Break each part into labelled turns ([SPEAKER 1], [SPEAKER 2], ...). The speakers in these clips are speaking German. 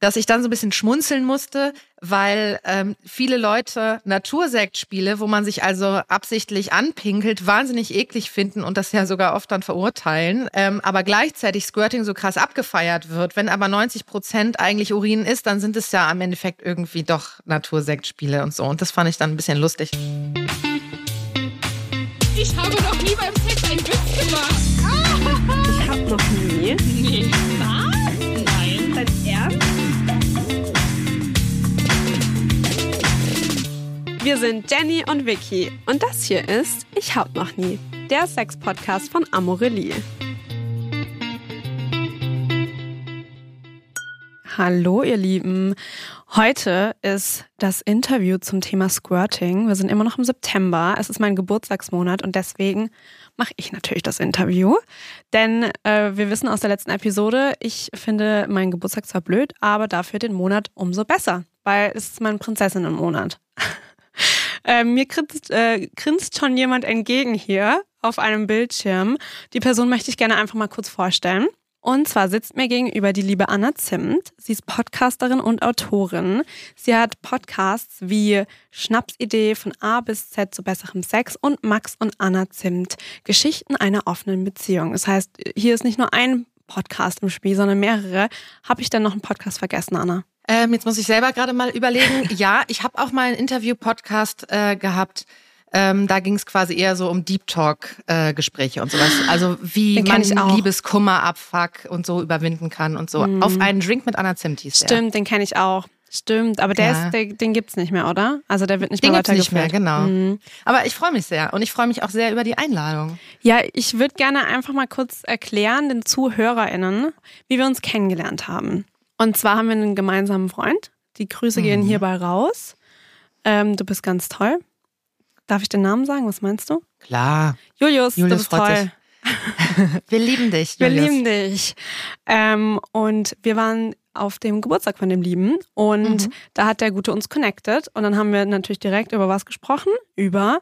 [SPEAKER 1] dass ich dann so ein bisschen schmunzeln musste, weil ähm, viele Leute Natursektspiele, wo man sich also absichtlich anpinkelt, wahnsinnig eklig finden und das ja sogar oft dann verurteilen, ähm, aber gleichzeitig Squirting so krass abgefeiert wird. Wenn aber 90 Prozent eigentlich Urin ist, dann sind es ja am Endeffekt irgendwie doch Natursektspiele und so. Und das fand ich dann ein bisschen lustig.
[SPEAKER 2] Ich habe noch nie beim Sex einen Witz gemacht.
[SPEAKER 3] Ich hab noch nie.
[SPEAKER 2] Nee.
[SPEAKER 3] Wir sind Jenny und Vicky und das hier ist Ich hab noch nie, der Sex-Podcast von Amorelie. Hallo ihr Lieben. Heute ist das Interview zum Thema Squirting. Wir sind immer noch im September. Es ist mein Geburtstagsmonat und deswegen mache ich natürlich das Interview. Denn äh, wir wissen aus der letzten Episode, ich finde meinen Geburtstag zwar blöd, aber dafür den Monat umso besser, weil es ist mein Prinzessinnenmonat. äh, mir grinst, äh, grinst schon jemand entgegen hier auf einem Bildschirm. Die Person möchte ich gerne einfach mal kurz vorstellen. Und zwar sitzt mir gegenüber die liebe Anna Zimt. Sie ist Podcasterin und Autorin. Sie hat Podcasts wie Schnapsidee von A bis Z zu besserem Sex und Max und Anna Zimt. Geschichten einer offenen Beziehung. Das heißt, hier ist nicht nur ein Podcast im Spiel, sondern mehrere. Habe ich denn noch einen Podcast vergessen, Anna?
[SPEAKER 1] Ähm, jetzt muss ich selber gerade mal überlegen. ja, ich habe auch mal einen Interview-Podcast äh, gehabt. Ähm, da ging es quasi eher so um Deep Talk-Gespräche äh, und sowas. Also wie man. Liebeskummer, Abfuck und so überwinden kann und so.
[SPEAKER 3] Mhm.
[SPEAKER 1] Auf einen Drink mit Anna Zimt hieß.
[SPEAKER 3] Stimmt, den kenne ich auch. Stimmt, aber der
[SPEAKER 1] Ja.
[SPEAKER 3] ist, der, den gibt's nicht mehr, oder? Also der wird nicht
[SPEAKER 1] Den
[SPEAKER 3] mehr
[SPEAKER 1] gibt's nicht mehr, genau.
[SPEAKER 3] Mhm.
[SPEAKER 1] Aber ich freue mich sehr und ich freue mich auch sehr über die Einladung.
[SPEAKER 3] Ja, ich würde gerne einfach mal kurz erklären den ZuhörerInnen, wie wir uns kennengelernt haben. Und zwar haben wir einen gemeinsamen Freund. Die Grüße gehen
[SPEAKER 1] Mhm.
[SPEAKER 3] hierbei raus. Ähm, du bist ganz toll. Darf ich den Namen sagen? Was meinst du?
[SPEAKER 1] Klar.
[SPEAKER 3] Julius,
[SPEAKER 1] Julius
[SPEAKER 3] du bist toll.
[SPEAKER 1] sich. Wir lieben dich,
[SPEAKER 3] Wir
[SPEAKER 1] Julius.
[SPEAKER 3] lieben dich. Ähm, und wir waren auf dem Geburtstag von dem Lieben und
[SPEAKER 1] Mhm.
[SPEAKER 3] da hat der Gute uns connected und dann haben wir natürlich direkt über was gesprochen? Über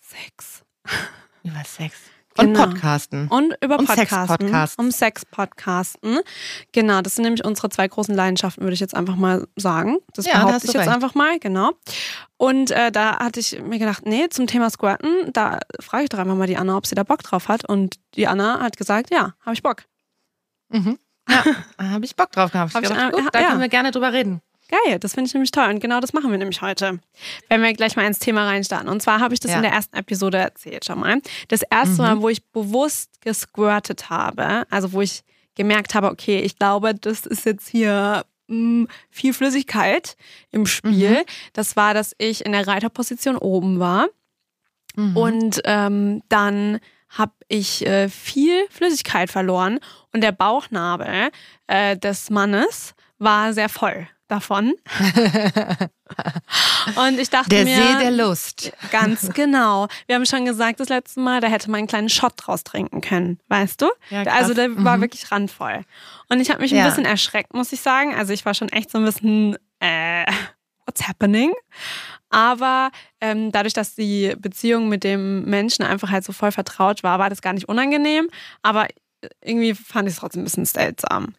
[SPEAKER 3] Sex.
[SPEAKER 1] Über Sex. Und
[SPEAKER 3] Genau.
[SPEAKER 1] Podcasten.
[SPEAKER 3] Und über
[SPEAKER 1] Um
[SPEAKER 3] Podcasten.
[SPEAKER 1] Sex-Podcasts.
[SPEAKER 3] Um Sex-Podcasten. Genau, das sind nämlich unsere zwei großen Leidenschaften, würde ich jetzt einfach mal sagen. Das
[SPEAKER 1] Ja, da
[SPEAKER 3] behaupte
[SPEAKER 1] hast
[SPEAKER 3] ich
[SPEAKER 1] du
[SPEAKER 3] jetzt
[SPEAKER 1] recht.
[SPEAKER 3] einfach mal, genau. Und äh, da hatte ich mir gedacht, nee, zum Thema Squirten, da frage ich doch einfach mal die Anna, ob sie da Bock drauf hat. Und die Anna hat gesagt, ja, habe ich Bock.
[SPEAKER 1] Mhm. Ja, da habe ich Bock drauf gehabt.
[SPEAKER 3] Hab ich,
[SPEAKER 1] gedacht,
[SPEAKER 3] äh,
[SPEAKER 1] gut, da
[SPEAKER 3] ja.
[SPEAKER 1] können wir gerne drüber reden.
[SPEAKER 3] Geil, das finde ich nämlich toll. Und genau das machen wir nämlich heute. Wenn wir gleich mal ins Thema reinstarten. Und zwar habe ich das
[SPEAKER 1] Ja.
[SPEAKER 3] in der ersten Episode erzählt schon mal. Das erste
[SPEAKER 1] Mhm.
[SPEAKER 3] Mal, wo ich bewusst gesquirtet habe, also wo ich gemerkt habe, okay, ich glaube, das ist jetzt hier mh, viel Flüssigkeit im Spiel.
[SPEAKER 1] Mhm.
[SPEAKER 3] Das war, dass ich in der Reiterposition oben war.
[SPEAKER 1] Mhm.
[SPEAKER 3] Und ähm, dann habe ich äh, viel Flüssigkeit verloren und der Bauchnabel äh, des Mannes war sehr voll davon. und ich dachte
[SPEAKER 1] der
[SPEAKER 3] mir,
[SPEAKER 1] See der Lust.
[SPEAKER 3] ganz genau. Wir haben schon gesagt das letzte Mal, da hätte man einen kleinen Shot draus trinken können, weißt du?
[SPEAKER 1] Ja,
[SPEAKER 3] also der war
[SPEAKER 1] Mhm.
[SPEAKER 3] wirklich randvoll. Und ich habe mich ein
[SPEAKER 1] Ja.
[SPEAKER 3] bisschen erschreckt, muss ich sagen. Also ich war schon echt so ein bisschen, äh, what's happening? Aber ähm, dadurch, dass die Beziehung mit dem Menschen einfach halt so voll vertraut war, war das gar nicht unangenehm. Aber irgendwie fand ich es trotzdem ein bisschen seltsam.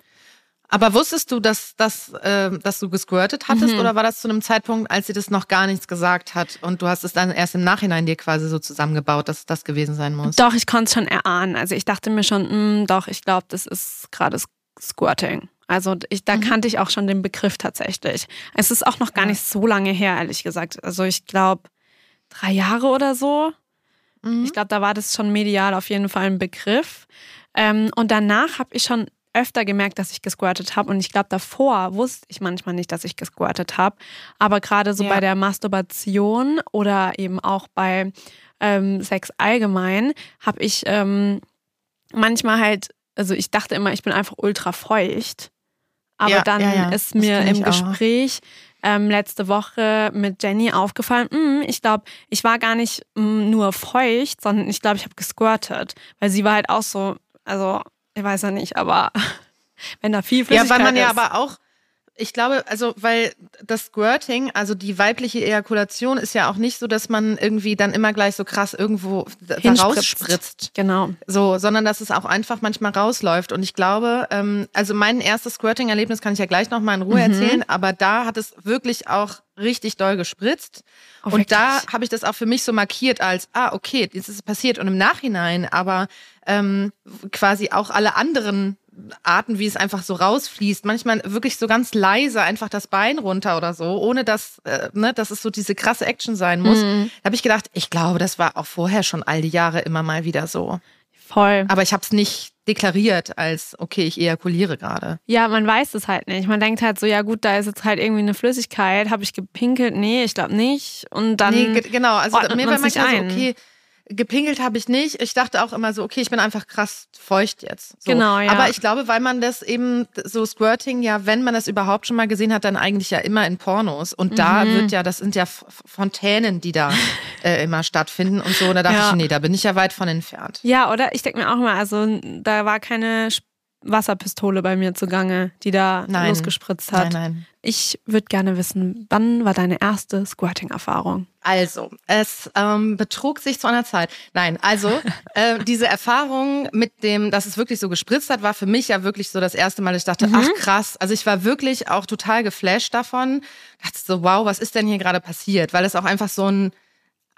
[SPEAKER 1] Aber wusstest du, dass, dass, äh, dass du gesquirtet hattest
[SPEAKER 3] Mhm.
[SPEAKER 1] oder war das zu einem Zeitpunkt, als sie das noch gar nichts gesagt hat und du hast es dann erst im Nachhinein dir quasi so zusammengebaut, dass das gewesen sein muss?
[SPEAKER 3] Doch, ich konnte es schon erahnen. Also ich dachte mir schon, mh, doch, ich glaube, das ist gerade Squirting. Also ich, da
[SPEAKER 1] Mhm.
[SPEAKER 3] kannte ich auch schon den Begriff tatsächlich. Es ist auch noch gar
[SPEAKER 1] Ja.
[SPEAKER 3] nicht so lange her, ehrlich gesagt. Also ich glaube, drei Jahre oder so.
[SPEAKER 1] Mhm.
[SPEAKER 3] Ich glaube, da war das schon medial auf jeden Fall ein Begriff. Ähm, und danach habe ich schon öfter gemerkt, dass ich gesquirtet habe. Und ich glaube, davor wusste ich manchmal nicht, dass ich gesquirtet habe. Aber gerade so
[SPEAKER 1] Ja.
[SPEAKER 3] bei der Masturbation oder eben auch bei ähm, Sex allgemein habe ich ähm, manchmal halt, also ich dachte immer, ich bin einfach ultra feucht. Aber
[SPEAKER 1] Ja,
[SPEAKER 3] dann
[SPEAKER 1] ja,
[SPEAKER 3] ist mir im. Gespräch ähm, letzte Woche mit Jenny aufgefallen, mm, ich glaube, ich war gar nicht mm, nur feucht, sondern ich glaube, ich habe gesquirtet. Weil sie war halt auch so, also ich weiß ja nicht, aber wenn da viel
[SPEAKER 1] Ja,
[SPEAKER 3] Flüssigkeit
[SPEAKER 1] weil man ja
[SPEAKER 3] ist.
[SPEAKER 1] aber auch ich glaube, also weil das Squirting, also die weibliche Ejakulation ist ja auch nicht so, dass man irgendwie dann immer gleich so krass irgendwo da rausspritzt.
[SPEAKER 3] Genau.
[SPEAKER 1] So, sondern dass es auch einfach manchmal rausläuft. Und ich glaube, ähm, also mein erstes Squirting-Erlebnis kann ich ja gleich nochmal in Ruhe
[SPEAKER 3] Mhm.
[SPEAKER 1] erzählen, aber da hat es wirklich auch richtig doll gespritzt.
[SPEAKER 3] Oh,
[SPEAKER 1] und da habe ich das auch für mich so markiert als, ah, okay, jetzt ist es passiert. Und im Nachhinein aber ähm, quasi auch alle anderen Arten, wie es einfach so rausfließt, manchmal wirklich so ganz leise einfach das Bein runter oder so, ohne dass, äh, ne, dass es so diese krasse Action sein muss.
[SPEAKER 3] Mhm.
[SPEAKER 1] Da habe ich gedacht, ich glaube, das war auch vorher schon all die Jahre immer mal wieder so.
[SPEAKER 3] Voll.
[SPEAKER 1] Aber ich habe es nicht deklariert als, okay, ich ejakuliere gerade.
[SPEAKER 3] Ja, man weiß es halt nicht. Man denkt halt so, ja gut, da ist jetzt halt irgendwie eine Flüssigkeit. Habe ich gepinkelt? Nee, ich glaube nicht. Und dann
[SPEAKER 1] nee, ge- genau. Also mir war manchmal so, okay, gepinkelt habe ich nicht. Ich dachte auch immer so, okay, ich bin einfach krass feucht jetzt. So.
[SPEAKER 3] Genau, ja.
[SPEAKER 1] Aber ich glaube, weil man das eben so Squirting ja, wenn man das überhaupt schon mal gesehen hat, dann eigentlich ja immer in Pornos. Und da
[SPEAKER 3] Mhm.
[SPEAKER 1] wird ja, das sind ja Fontänen, die da äh, immer stattfinden und so. Und da dachte
[SPEAKER 3] Ja.
[SPEAKER 1] ich, nee, da bin ich ja weit von entfernt.
[SPEAKER 3] Ja, oder? Ich denke mir auch mal, also da war keine Wasserpistole bei mir zugange, die da
[SPEAKER 1] Nein.
[SPEAKER 3] losgespritzt hat.
[SPEAKER 1] Nein, nein.
[SPEAKER 3] Ich würde gerne wissen, wann war deine erste Squirting-Erfahrung?
[SPEAKER 1] Also, es ähm, betrug sich zu einer Zeit. Nein, also äh, diese Erfahrung mit dem, dass es wirklich so gespritzt hat, war für mich ja wirklich so das erste Mal, dass ich dachte, ach krass. Also ich war wirklich auch total geflasht davon. Dachte so, wow, was ist denn hier gerade passiert? Weil es auch einfach so ein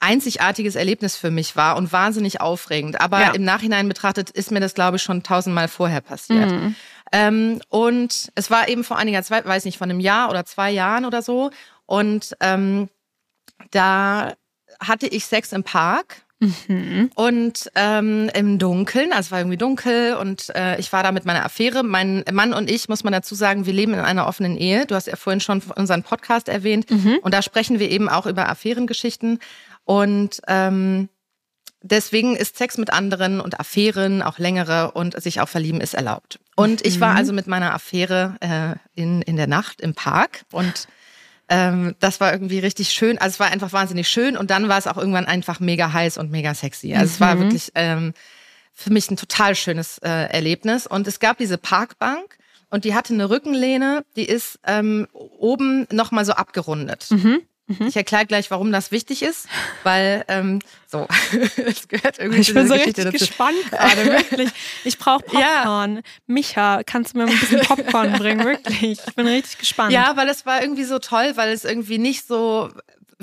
[SPEAKER 1] einzigartiges Erlebnis für mich war und wahnsinnig aufregend. Aber
[SPEAKER 3] Ja.
[SPEAKER 1] im Nachhinein betrachtet ist mir das, glaube ich, schon tausendmal vorher passiert. Ähm, und es war eben vor einiger Zeit, weiß nicht, von einem Jahr oder zwei Jahren oder so. Und ähm, da hatte ich Sex im Park. Und ähm, im Dunkeln, also es war irgendwie dunkel und äh, ich war da mit meiner Affäre. Mein Mann und ich, muss man dazu sagen, wir leben in einer offenen Ehe. Du hast ja vorhin schon unseren Podcast erwähnt und da sprechen wir eben auch über Affärengeschichten. Und ähm, deswegen ist Sex mit anderen und Affären, auch längere und sich auch verlieben ist erlaubt. Und ich war also mit meiner Affäre äh, in, in der Nacht im Park und ähm, das war irgendwie richtig schön. Also es war einfach wahnsinnig schön und dann war es auch irgendwann einfach mega heiß und mega sexy. Also es war wirklich ähm, für mich ein total schönes äh, Erlebnis. Und es gab diese Parkbank und die hatte eine Rückenlehne, die ist ähm, oben nochmal so abgerundet. Ich erkläre gleich, warum das wichtig ist, weil ähm, so, es gehört irgendwie
[SPEAKER 3] Ich bin so
[SPEAKER 1] dieser
[SPEAKER 3] richtig
[SPEAKER 1] Geschichte dazu.
[SPEAKER 3] gespannt gerade, wirklich. Ich brauche
[SPEAKER 1] Ja.
[SPEAKER 3] Popcorn. Micha, kannst du mir ein bisschen Popcorn bringen? Wirklich. Ich bin richtig gespannt.
[SPEAKER 1] Ja, weil es war irgendwie so toll, weil es irgendwie nicht so.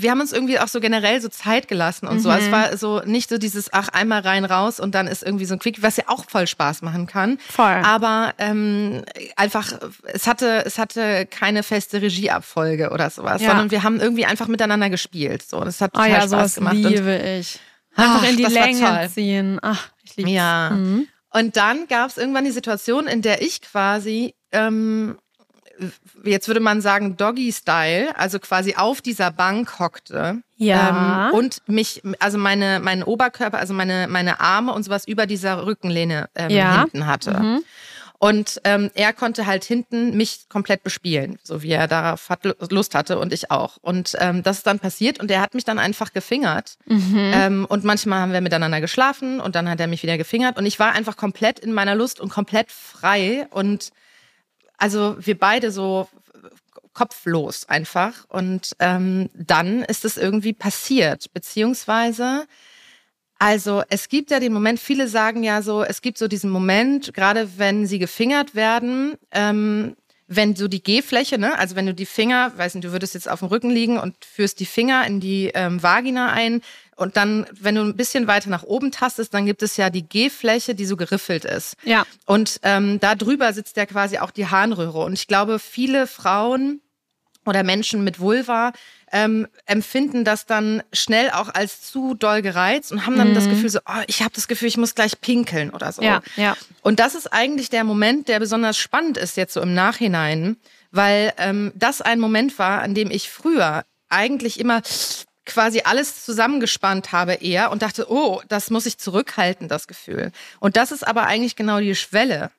[SPEAKER 1] Wir haben uns irgendwie auch so generell so Zeit gelassen und so. Also
[SPEAKER 3] Mhm.
[SPEAKER 1] Es war so nicht so dieses, ach, einmal rein, raus und dann ist irgendwie so ein Quick, was ja auch voll Spaß machen kann.
[SPEAKER 3] Voll.
[SPEAKER 1] Aber ähm, einfach, es hatte, es hatte keine feste Regieabfolge oder sowas,
[SPEAKER 3] Ja.
[SPEAKER 1] sondern wir haben irgendwie einfach miteinander gespielt. So, das hat
[SPEAKER 3] Oh
[SPEAKER 1] total
[SPEAKER 3] ja,
[SPEAKER 1] Spaß
[SPEAKER 3] sowas
[SPEAKER 1] gemacht. Und
[SPEAKER 3] liebe ich. Einfach
[SPEAKER 1] Ach,
[SPEAKER 3] in die Länge ziehen. Ach, ich liebe
[SPEAKER 1] Ja.
[SPEAKER 3] Mhm.
[SPEAKER 1] Und dann gab es irgendwann die Situation, in der ich quasi, ähm, jetzt würde man sagen, Doggy-Style, also quasi auf dieser Bank hockte.
[SPEAKER 3] Ja.
[SPEAKER 1] Ähm, und mich, also meine, meinen Oberkörper, also meine, meine Arme und sowas über dieser Rückenlehne ähm,
[SPEAKER 3] Ja.
[SPEAKER 1] hinten hatte.
[SPEAKER 3] Mhm.
[SPEAKER 1] Und ähm, er konnte halt hinten mich komplett bespielen, so wie er darauf hat, Lust hatte und ich auch. Und ähm, das ist dann passiert und er hat mich dann einfach gefingert.
[SPEAKER 3] Mhm.
[SPEAKER 1] Ähm, und manchmal haben wir miteinander geschlafen und dann hat er mich wieder gefingert und ich war einfach komplett in meiner Lust und komplett frei und also wir beide so kopflos einfach. Und ähm, dann ist es irgendwie passiert, beziehungsweise also es gibt ja den Moment, viele sagen ja so, es gibt so diesen Moment, gerade wenn sie gefingert werden, ähm, wenn so die G-Fläche, ne, also wenn du die Finger, weiß nicht, du würdest jetzt auf dem Rücken liegen und führst die Finger in die ähm, Vagina ein und dann, wenn du ein bisschen weiter nach oben tastest, dann gibt es ja die G-Fläche, die so geriffelt ist.
[SPEAKER 3] Ja.
[SPEAKER 1] Und ähm, da drüber sitzt ja quasi auch die Harnröhre. Und ich glaube, viele Frauen oder Menschen mit Vulva ähm, empfinden das dann schnell auch als zu doll gereizt und haben dann das Gefühl so, oh, ich habe das Gefühl, ich muss gleich pinkeln oder so.
[SPEAKER 3] Mhm. Ja, ja.
[SPEAKER 1] Und das ist eigentlich der Moment, der besonders spannend ist jetzt so im Nachhinein, weil ähm, das ein Moment war, an dem ich früher eigentlich immer quasi alles zusammengespannt habe eher und dachte, oh, das muss ich zurückhalten, das Gefühl. Und das ist aber eigentlich genau die Schwelle.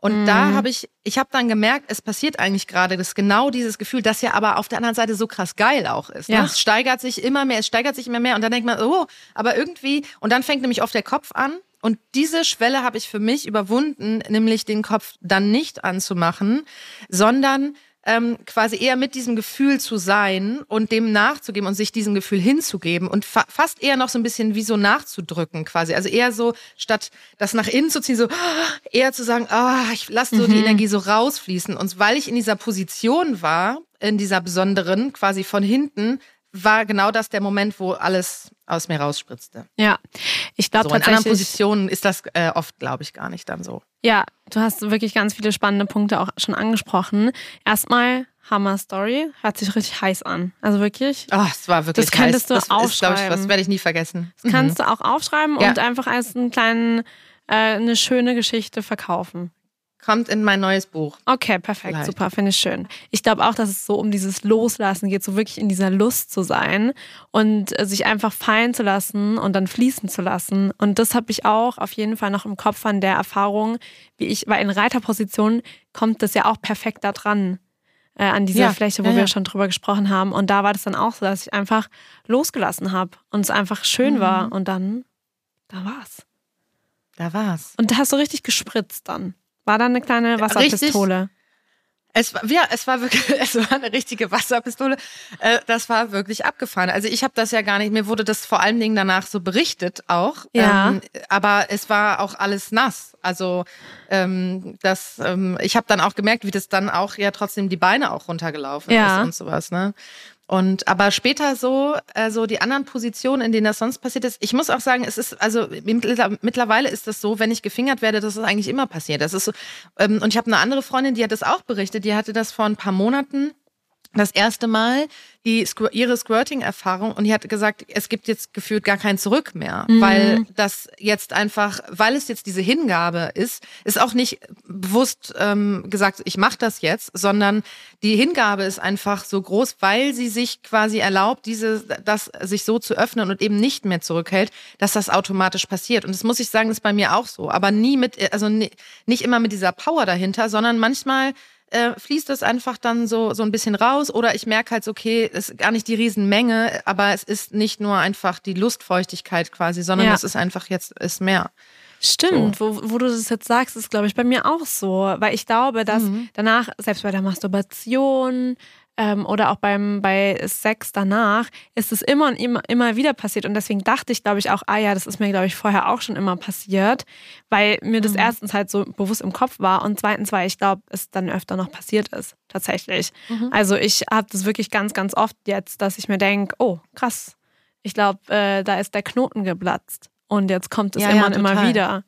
[SPEAKER 1] Und da habe ich, ich habe dann gemerkt, es passiert eigentlich gerade, dass genau dieses Gefühl, das ja aber auf der anderen Seite so krass geil auch ist.
[SPEAKER 3] Ja.
[SPEAKER 1] Ne? Es steigert sich immer mehr, es steigert sich immer mehr und dann denkt man, oh, aber irgendwie, und dann fängt nämlich oft der Kopf an. Und diese Schwelle habe ich für mich überwunden, nämlich den Kopf dann nicht anzumachen, sondern ähm, quasi eher mit diesem Gefühl zu sein und dem nachzugeben und sich diesem Gefühl hinzugeben und fa fast eher noch so ein bisschen wie so nachzudrücken quasi. Also eher so, statt das nach innen zu ziehen, so eher zu sagen, ah, ich lasse so die Energie so rausfließen. Und weil ich in dieser Position war, in dieser besonderen, quasi von hinten, war genau das der Moment, wo alles aus mir rausspritzte.
[SPEAKER 3] Ja, ich glaube
[SPEAKER 1] So, in anderen. Positionen ist das äh, oft, glaube ich, gar nicht dann so.
[SPEAKER 3] Ja, du hast wirklich ganz viele spannende Punkte auch schon angesprochen. Erstmal Hammer Story, hört sich richtig heiß an. Also wirklich.
[SPEAKER 1] Oh, es war wirklich
[SPEAKER 3] Das könntest
[SPEAKER 1] heiß.
[SPEAKER 3] du
[SPEAKER 1] das ist, glaube ich,
[SPEAKER 3] aufschreiben.
[SPEAKER 1] das werde ich nie vergessen.
[SPEAKER 3] Das kannst du auch aufschreiben
[SPEAKER 1] Ja.
[SPEAKER 3] und einfach als einen kleinen, äh, eine schöne Geschichte verkaufen.
[SPEAKER 1] Kommt in mein neues Buch.
[SPEAKER 3] Okay, perfekt,
[SPEAKER 1] Vielleicht.
[SPEAKER 3] super, finde ich schön. Ich glaube auch, dass es so um dieses Loslassen geht, so wirklich in dieser Lust zu sein und äh, sich einfach fallen zu lassen und dann fließen zu lassen. Und das habe ich auch auf jeden Fall noch im Kopf an der Erfahrung, wie ich, weil in Reiterposition kommt das ja auch perfekt da dran. Äh, an diese
[SPEAKER 1] Ja,
[SPEAKER 3] Fläche, wo
[SPEAKER 1] ja,
[SPEAKER 3] wir
[SPEAKER 1] ja.
[SPEAKER 3] schon drüber gesprochen haben. Und da war das dann auch so, dass ich einfach losgelassen habe und es einfach schön
[SPEAKER 1] Mhm.
[SPEAKER 3] war. Und dann, da war's.
[SPEAKER 1] Da war's.
[SPEAKER 3] Und da hast du richtig gespritzt dann. War da eine kleine Wasserpistole?
[SPEAKER 1] Es war, ja, es war wirklich, es war eine richtige Wasserpistole. Äh, das war wirklich abgefahren. Also ich habe das ja gar nicht, mir wurde das vor allen Dingen danach so berichtet auch.
[SPEAKER 3] Ja.
[SPEAKER 1] Ähm, aber es war auch alles nass. Also ähm, das, ähm, ich habe dann auch gemerkt, wie das dann auch ja trotzdem die Beine auch runtergelaufen
[SPEAKER 3] Ja.
[SPEAKER 1] ist und sowas. Ne? Und aber später so, äh, so die anderen Positionen, in denen das sonst passiert ist, ich muss auch sagen, es ist, also mittler- mittlerweile ist das so, wenn ich gefingert werde, das ist eigentlich immer passiert. Das ist so, ähm, und ich habe eine andere Freundin, die hat das auch berichtet, die hatte das vor ein paar Monaten das erste Mal die ihre Squirting-Erfahrung und die hat gesagt, es gibt jetzt gefühlt gar kein Zurück mehr, weil das jetzt einfach, weil es jetzt diese Hingabe ist, ist auch nicht bewusst ähm, gesagt, ich mache das jetzt, sondern die Hingabe ist einfach so groß, weil sie sich quasi erlaubt, diese, das sich so zu öffnen und eben nicht mehr zurückhält, dass das automatisch passiert. Und das muss ich sagen, ist bei mir auch so, aber nie mit, also ni- nicht immer mit dieser Power dahinter, sondern manchmal äh, fließt es einfach dann so, so ein bisschen raus oder ich merke halt, so, okay, es ist gar nicht die Riesenmenge, aber es ist nicht nur einfach die Lustfeuchtigkeit quasi, sondern
[SPEAKER 3] Ja.
[SPEAKER 1] es ist einfach jetzt ist mehr.
[SPEAKER 3] Stimmt, wo, wo du das jetzt sagst, ist, glaube ich, bei mir auch so. Weil ich glaube, dass
[SPEAKER 1] Mhm.
[SPEAKER 3] danach, selbst bei der Masturbation ähm, oder auch beim, bei Sex danach, ist es immer und immer, immer wieder passiert. Und deswegen dachte ich, glaube ich, auch, ah ja, das ist mir, glaube ich, vorher auch schon immer passiert, weil mir
[SPEAKER 1] Mhm.
[SPEAKER 3] das erstens halt so bewusst im Kopf war und zweitens, weil ich glaube, es dann öfter noch passiert ist, tatsächlich.
[SPEAKER 1] Mhm.
[SPEAKER 3] Also ich habe das wirklich ganz, ganz oft jetzt, dass ich mir denke, oh, krass, ich glaube, äh, da ist der Knoten geplatzt. Und jetzt kommt es
[SPEAKER 1] Ja,
[SPEAKER 3] immer
[SPEAKER 1] ja,
[SPEAKER 3] und immer wieder.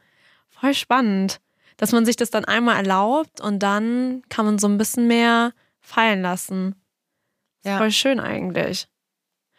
[SPEAKER 3] Voll spannend, dass man sich das dann einmal erlaubt und dann kann man so ein bisschen mehr fallen lassen.
[SPEAKER 1] Ja.
[SPEAKER 3] Voll schön eigentlich.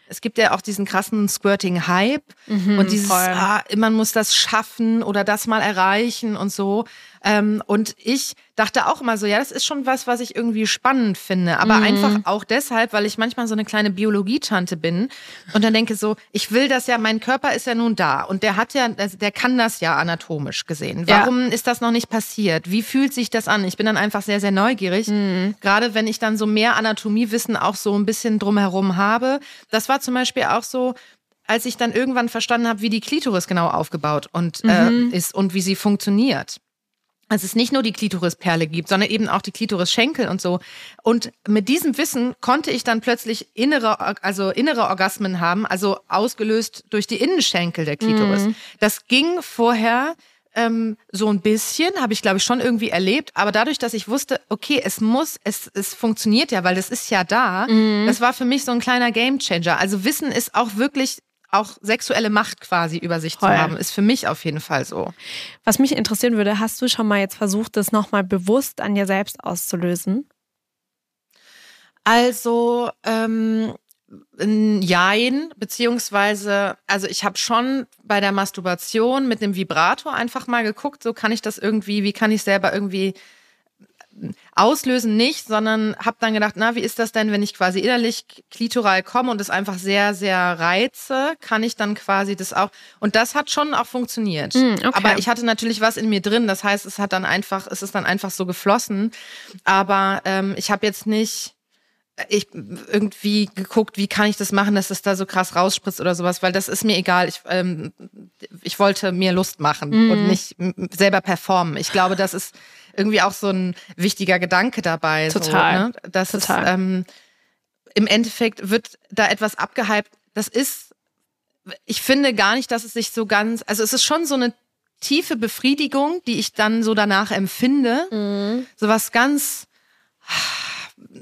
[SPEAKER 1] Es gibt ja auch diesen krassen Squirting-Hype
[SPEAKER 3] Mhm,
[SPEAKER 1] und dieses, ah, man muss das schaffen oder das mal erreichen und so. Ähm, und ich dachte auch immer so, ja, das ist schon was, was ich irgendwie spannend finde. Aber
[SPEAKER 3] Mhm.
[SPEAKER 1] einfach auch deshalb, weil ich manchmal so eine kleine Biologietante bin und dann denke so, ich will das ja, mein Körper ist ja nun da und der hat ja, also der kann das ja anatomisch gesehen.
[SPEAKER 3] Ja.
[SPEAKER 1] Warum ist das noch nicht passiert? Wie fühlt sich das an? Ich bin dann einfach sehr, sehr neugierig.
[SPEAKER 3] Mhm.
[SPEAKER 1] Gerade wenn ich dann so mehr Anatomiewissen auch so ein bisschen drumherum habe. Das war zum Beispiel auch so, als ich dann irgendwann verstanden habe, wie die Klitoris genau aufgebaut und
[SPEAKER 3] Mhm.
[SPEAKER 1] äh, ist und wie sie funktioniert. Dass es nicht nur die Klitorisperle gibt, sondern eben auch die Klitorisschenkel und so. Und mit diesem Wissen konnte ich dann plötzlich innere, also innere Orgasmen haben, also ausgelöst durch die Innenschenkel der Klitoris. Das ging vorher ähm, so ein bisschen, habe ich glaube ich schon irgendwie erlebt, aber dadurch, dass ich wusste, okay, es muss, es, es funktioniert ja, weil das ist ja da, das war für mich so ein kleiner Gamechanger. Also Wissen ist auch wirklich auch sexuelle Macht quasi über sich
[SPEAKER 3] Voll.
[SPEAKER 1] zu haben, ist für mich auf jeden Fall so.
[SPEAKER 3] Was mich interessieren würde, hast du schon mal jetzt versucht, das nochmal bewusst an dir selbst auszulösen?
[SPEAKER 1] Also, ähm, ein Jein, beziehungsweise, also ich habe schon bei der Masturbation mit dem Vibrator einfach mal geguckt, so kann ich das irgendwie, wie kann ich selber irgendwie auslösen nicht, sondern habe dann gedacht, na, wie ist das denn, wenn ich quasi innerlich klitoral komme und es einfach sehr, sehr reize, kann ich dann quasi das auch. Und das hat schon auch funktioniert.
[SPEAKER 3] Mm, okay.
[SPEAKER 1] Aber ich hatte natürlich was in mir drin, das heißt, es hat dann einfach, es ist dann einfach so geflossen. Aber ähm, ich habe jetzt nicht ich irgendwie geguckt, wie kann ich das machen, dass es da so krass rausspritzt oder sowas, weil das ist mir egal. Ich, ähm, ich wollte mir Lust machen
[SPEAKER 3] Mhm.
[SPEAKER 1] und nicht selber performen. Ich glaube, das ist irgendwie auch so ein wichtiger Gedanke dabei.
[SPEAKER 3] Total.
[SPEAKER 1] So, ne? Das
[SPEAKER 3] Total.
[SPEAKER 1] ist, ähm, im Endeffekt wird da etwas abgehypt. Das ist, ich finde gar nicht, dass es sich so ganz, also es ist schon so eine tiefe Befriedigung, die ich dann so danach empfinde.
[SPEAKER 3] Mhm.
[SPEAKER 1] So was ganz,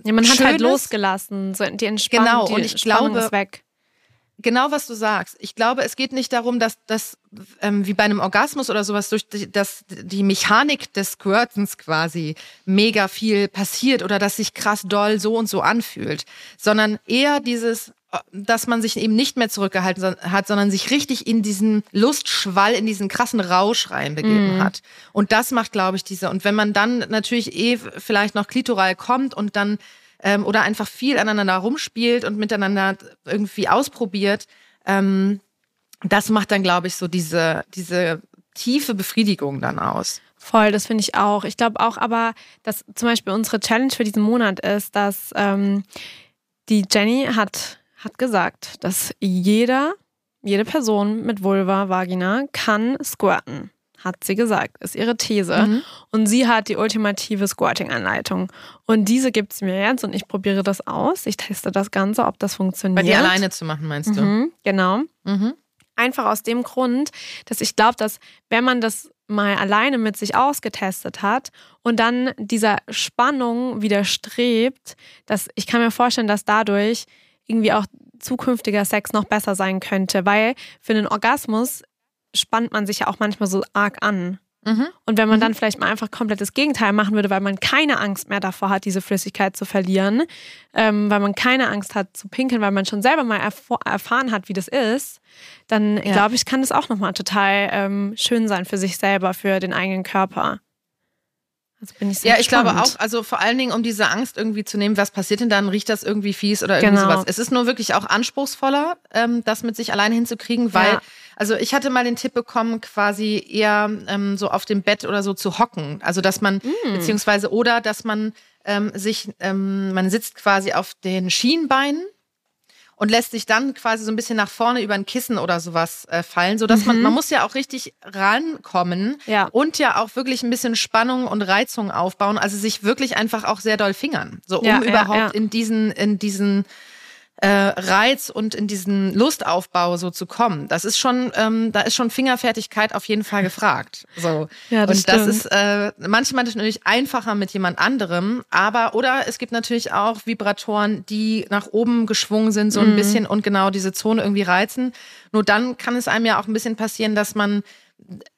[SPEAKER 3] Ja, man hat halt
[SPEAKER 1] Schönes.
[SPEAKER 3] losgelassen. So die Entspannung,
[SPEAKER 1] Genau, und ich
[SPEAKER 3] Spannung
[SPEAKER 1] glaube-
[SPEAKER 3] ist weg.
[SPEAKER 1] Genau was du sagst. Ich glaube, es geht nicht darum, dass das ähm, wie bei einem Orgasmus oder sowas durch die, dass die Mechanik des Squirtens quasi mega viel passiert oder dass sich krass doll so und so anfühlt, sondern eher dieses dass man sich eben nicht mehr zurückgehalten hat, sondern sich richtig in diesen Lustschwall, in diesen krassen Rausch reinbegeben hat. Und das macht, glaube ich, diese. Und wenn man dann natürlich eh vielleicht noch klitoral kommt und dann ähm, oder einfach viel aneinander rumspielt und miteinander irgendwie ausprobiert, ähm, das macht dann, glaube ich, so diese, diese tiefe Befriedigung dann aus.
[SPEAKER 3] Voll, das finde ich auch. Ich glaube auch aber, dass zum Beispiel unsere Challenge für diesen Monat ist, dass ähm, die Jenny hat, hat gesagt, dass jeder, jede Person mit Vulva, Vagina kann squirten. Hat sie gesagt, ist ihre These.
[SPEAKER 1] Mhm.
[SPEAKER 3] Und sie hat die ultimative Squirting-Anleitung. Und diese gibt es mir jetzt und ich probiere das aus. Ich teste das Ganze, ob das
[SPEAKER 1] Bei
[SPEAKER 3] funktioniert.
[SPEAKER 1] dir alleine zu machen, meinst du?
[SPEAKER 3] Mhm, genau.
[SPEAKER 1] Mhm.
[SPEAKER 3] Einfach aus dem Grund, dass ich glaube, dass wenn man das mal alleine mit sich ausgetestet hat und dann dieser Spannung widerstrebt, dass ich kann mir vorstellen, dass dadurch irgendwie auch zukünftiger Sex noch besser sein könnte, weil für einen Orgasmus spannt man sich ja auch manchmal so arg an.
[SPEAKER 1] Mhm.
[SPEAKER 3] Und wenn man dann vielleicht mal einfach komplett das Gegenteil machen würde, weil man keine Angst mehr davor hat, diese Flüssigkeit zu verlieren, ähm, weil man keine Angst hat zu pinkeln, weil man schon selber mal erf- erfahren hat, wie das ist, dann
[SPEAKER 1] Ja.
[SPEAKER 3] glaube ich, kann das auch nochmal total ähm, schön sein für sich selber, für den eigenen Körper. Also bin ich sehr
[SPEAKER 1] Ja, ich glaube auch, also vor allen Dingen, um diese Angst irgendwie zu nehmen, was passiert denn dann? Riecht das irgendwie fies oder irgendwie
[SPEAKER 3] Genau.
[SPEAKER 1] sowas? Es ist nur wirklich auch anspruchsvoller, ähm, das mit sich allein hinzukriegen, weil,
[SPEAKER 3] Ja.
[SPEAKER 1] Also ich hatte mal den Tipp bekommen, quasi eher ähm, so auf dem Bett oder so zu hocken. Also dass man,
[SPEAKER 3] Mm.
[SPEAKER 1] beziehungsweise, oder dass man ähm, sich, ähm, man sitzt quasi auf den Schienbeinen und lässt sich dann quasi so ein bisschen nach vorne über ein Kissen oder sowas äh, fallen, so dass man man muss ja auch richtig rankommen
[SPEAKER 3] Mhm. Ja.
[SPEAKER 1] und ja auch wirklich ein bisschen Spannung und Reizung aufbauen, also sich wirklich einfach auch sehr doll fingern, so um
[SPEAKER 3] ja,
[SPEAKER 1] überhaupt
[SPEAKER 3] ja.
[SPEAKER 1] in diesen in diesen äh, Reiz und in diesen Lustaufbau so zu kommen. Das ist schon, ähm, da ist schon Fingerfertigkeit auf jeden Fall gefragt. So.
[SPEAKER 3] Ja, das
[SPEAKER 1] und das
[SPEAKER 3] stimmt.
[SPEAKER 1] ist äh, manchmal natürlich einfacher mit jemand anderem, aber oder es gibt natürlich auch Vibratoren, die nach oben geschwungen sind, so ein bisschen und genau diese Zone irgendwie reizen. Nur dann kann es einem ja auch ein bisschen passieren, dass man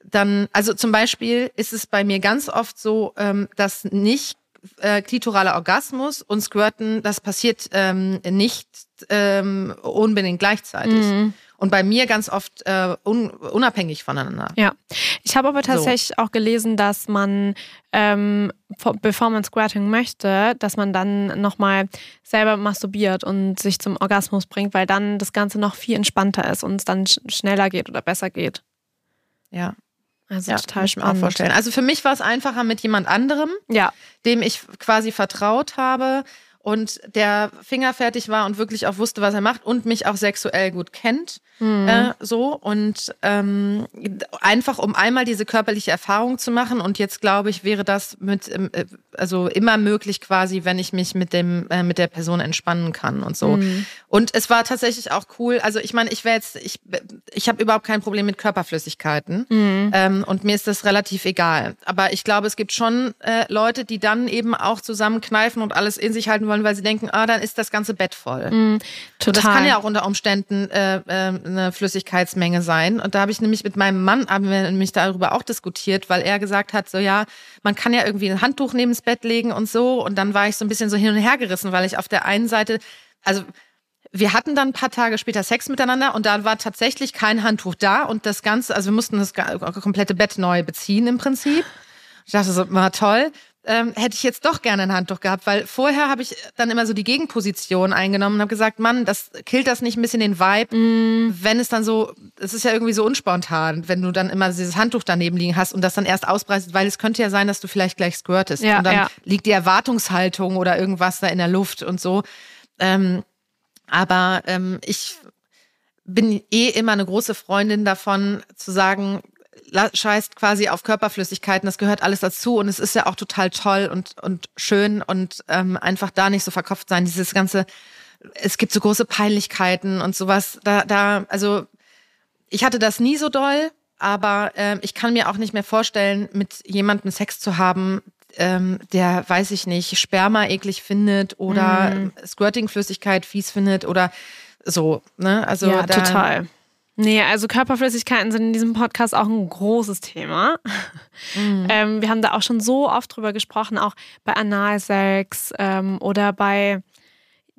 [SPEAKER 1] dann, also zum Beispiel ist es bei mir ganz oft so, ähm, dass nicht äh, klitoraler Orgasmus und Squirten, das passiert ähm, nicht ähm, unbedingt gleichzeitig.
[SPEAKER 3] Mhm.
[SPEAKER 1] Und bei mir ganz oft äh, un unabhängig voneinander.
[SPEAKER 3] Ja, ich habe aber tatsächlich auch gelesen, dass man, ähm, vor- bevor man Squirting möchte, dass man dann nochmal selber masturbiert und sich zum Orgasmus bringt, weil dann das Ganze noch viel entspannter ist und es dann sch schneller geht oder besser geht.
[SPEAKER 1] Ja,
[SPEAKER 3] Also
[SPEAKER 1] ja
[SPEAKER 3] total
[SPEAKER 1] kann ich mir auch vorstellen. Also für mich war es einfacher mit jemand anderem,
[SPEAKER 3] Ja,
[SPEAKER 1] dem ich quasi vertraut habe und der fingerfertig war und wirklich auch wusste, was er macht und mich auch sexuell gut kennt.
[SPEAKER 3] Mhm.
[SPEAKER 1] Äh, so und ähm, einfach um einmal diese körperliche Erfahrung zu machen und jetzt glaube ich wäre das mit ähm, äh, also immer möglich quasi wenn ich mich mit dem äh, mit der Person entspannen kann und so
[SPEAKER 3] Mhm.
[SPEAKER 1] und es war tatsächlich auch cool also ich meine ich wäre jetzt ich ich habe überhaupt kein Problem mit Körperflüssigkeiten
[SPEAKER 3] Mhm.
[SPEAKER 1] ähm, und mir ist das relativ egal aber ich glaube es gibt schon äh, Leute die dann eben auch zusammenkneifen und alles in sich halten wollen weil sie denken ah dann ist das ganze Bett voll
[SPEAKER 3] total.
[SPEAKER 1] und das kann ja auch unter Umständen äh, äh, eine Flüssigkeitsmenge sein. Und da habe ich nämlich mit meinem Mann haben wir nämlich darüber auch diskutiert, weil er gesagt hat, so ja, man kann ja irgendwie ein Handtuch neben das Bett legen und so. Und dann war ich so ein bisschen so hin und her gerissen, weil ich auf der einen Seite, also wir hatten dann ein paar Tage später Sex miteinander und da war tatsächlich kein Handtuch da und das Ganze, also wir mussten das komplette Bett neu beziehen im Prinzip. Ich dachte so, war toll. Ähm, hätte ich jetzt doch gerne ein Handtuch gehabt, weil vorher habe ich dann immer so die Gegenposition eingenommen und habe gesagt, Mann, das killt das nicht ein bisschen den Vibe, wenn es dann so, es ist ja irgendwie so unspontan, wenn du dann immer dieses Handtuch daneben liegen hast und das dann erst ausbreitest, weil es könnte ja sein, dass du vielleicht gleich squirtest
[SPEAKER 3] Ja,
[SPEAKER 1] und dann
[SPEAKER 3] ja.
[SPEAKER 1] liegt die Erwartungshaltung oder irgendwas da in der Luft und so. Ähm, aber ähm, ich bin eh immer eine große Freundin davon, zu sagen, scheißt quasi auf Körperflüssigkeiten. Das gehört alles dazu und es ist ja auch total toll und, und schön und ähm, einfach da nicht so verkopft sein. Dieses ganze, es gibt so große Peinlichkeiten und sowas. Da, da, also ich hatte das nie so doll, aber ähm, ich kann mir auch nicht mehr vorstellen, mit jemandem Sex zu haben, ähm, der, weiß ich nicht, Sperma eklig findet oder
[SPEAKER 3] Mhm.
[SPEAKER 1] Squirting-Flüssigkeit fies findet oder so. Ne? Also
[SPEAKER 3] ja,
[SPEAKER 1] da,
[SPEAKER 3] total. Nee, also Körperflüssigkeiten sind in diesem Podcast auch ein großes Thema.
[SPEAKER 1] Mhm.
[SPEAKER 3] Ähm, wir haben da auch schon so oft drüber gesprochen, auch bei Analsex ähm, oder bei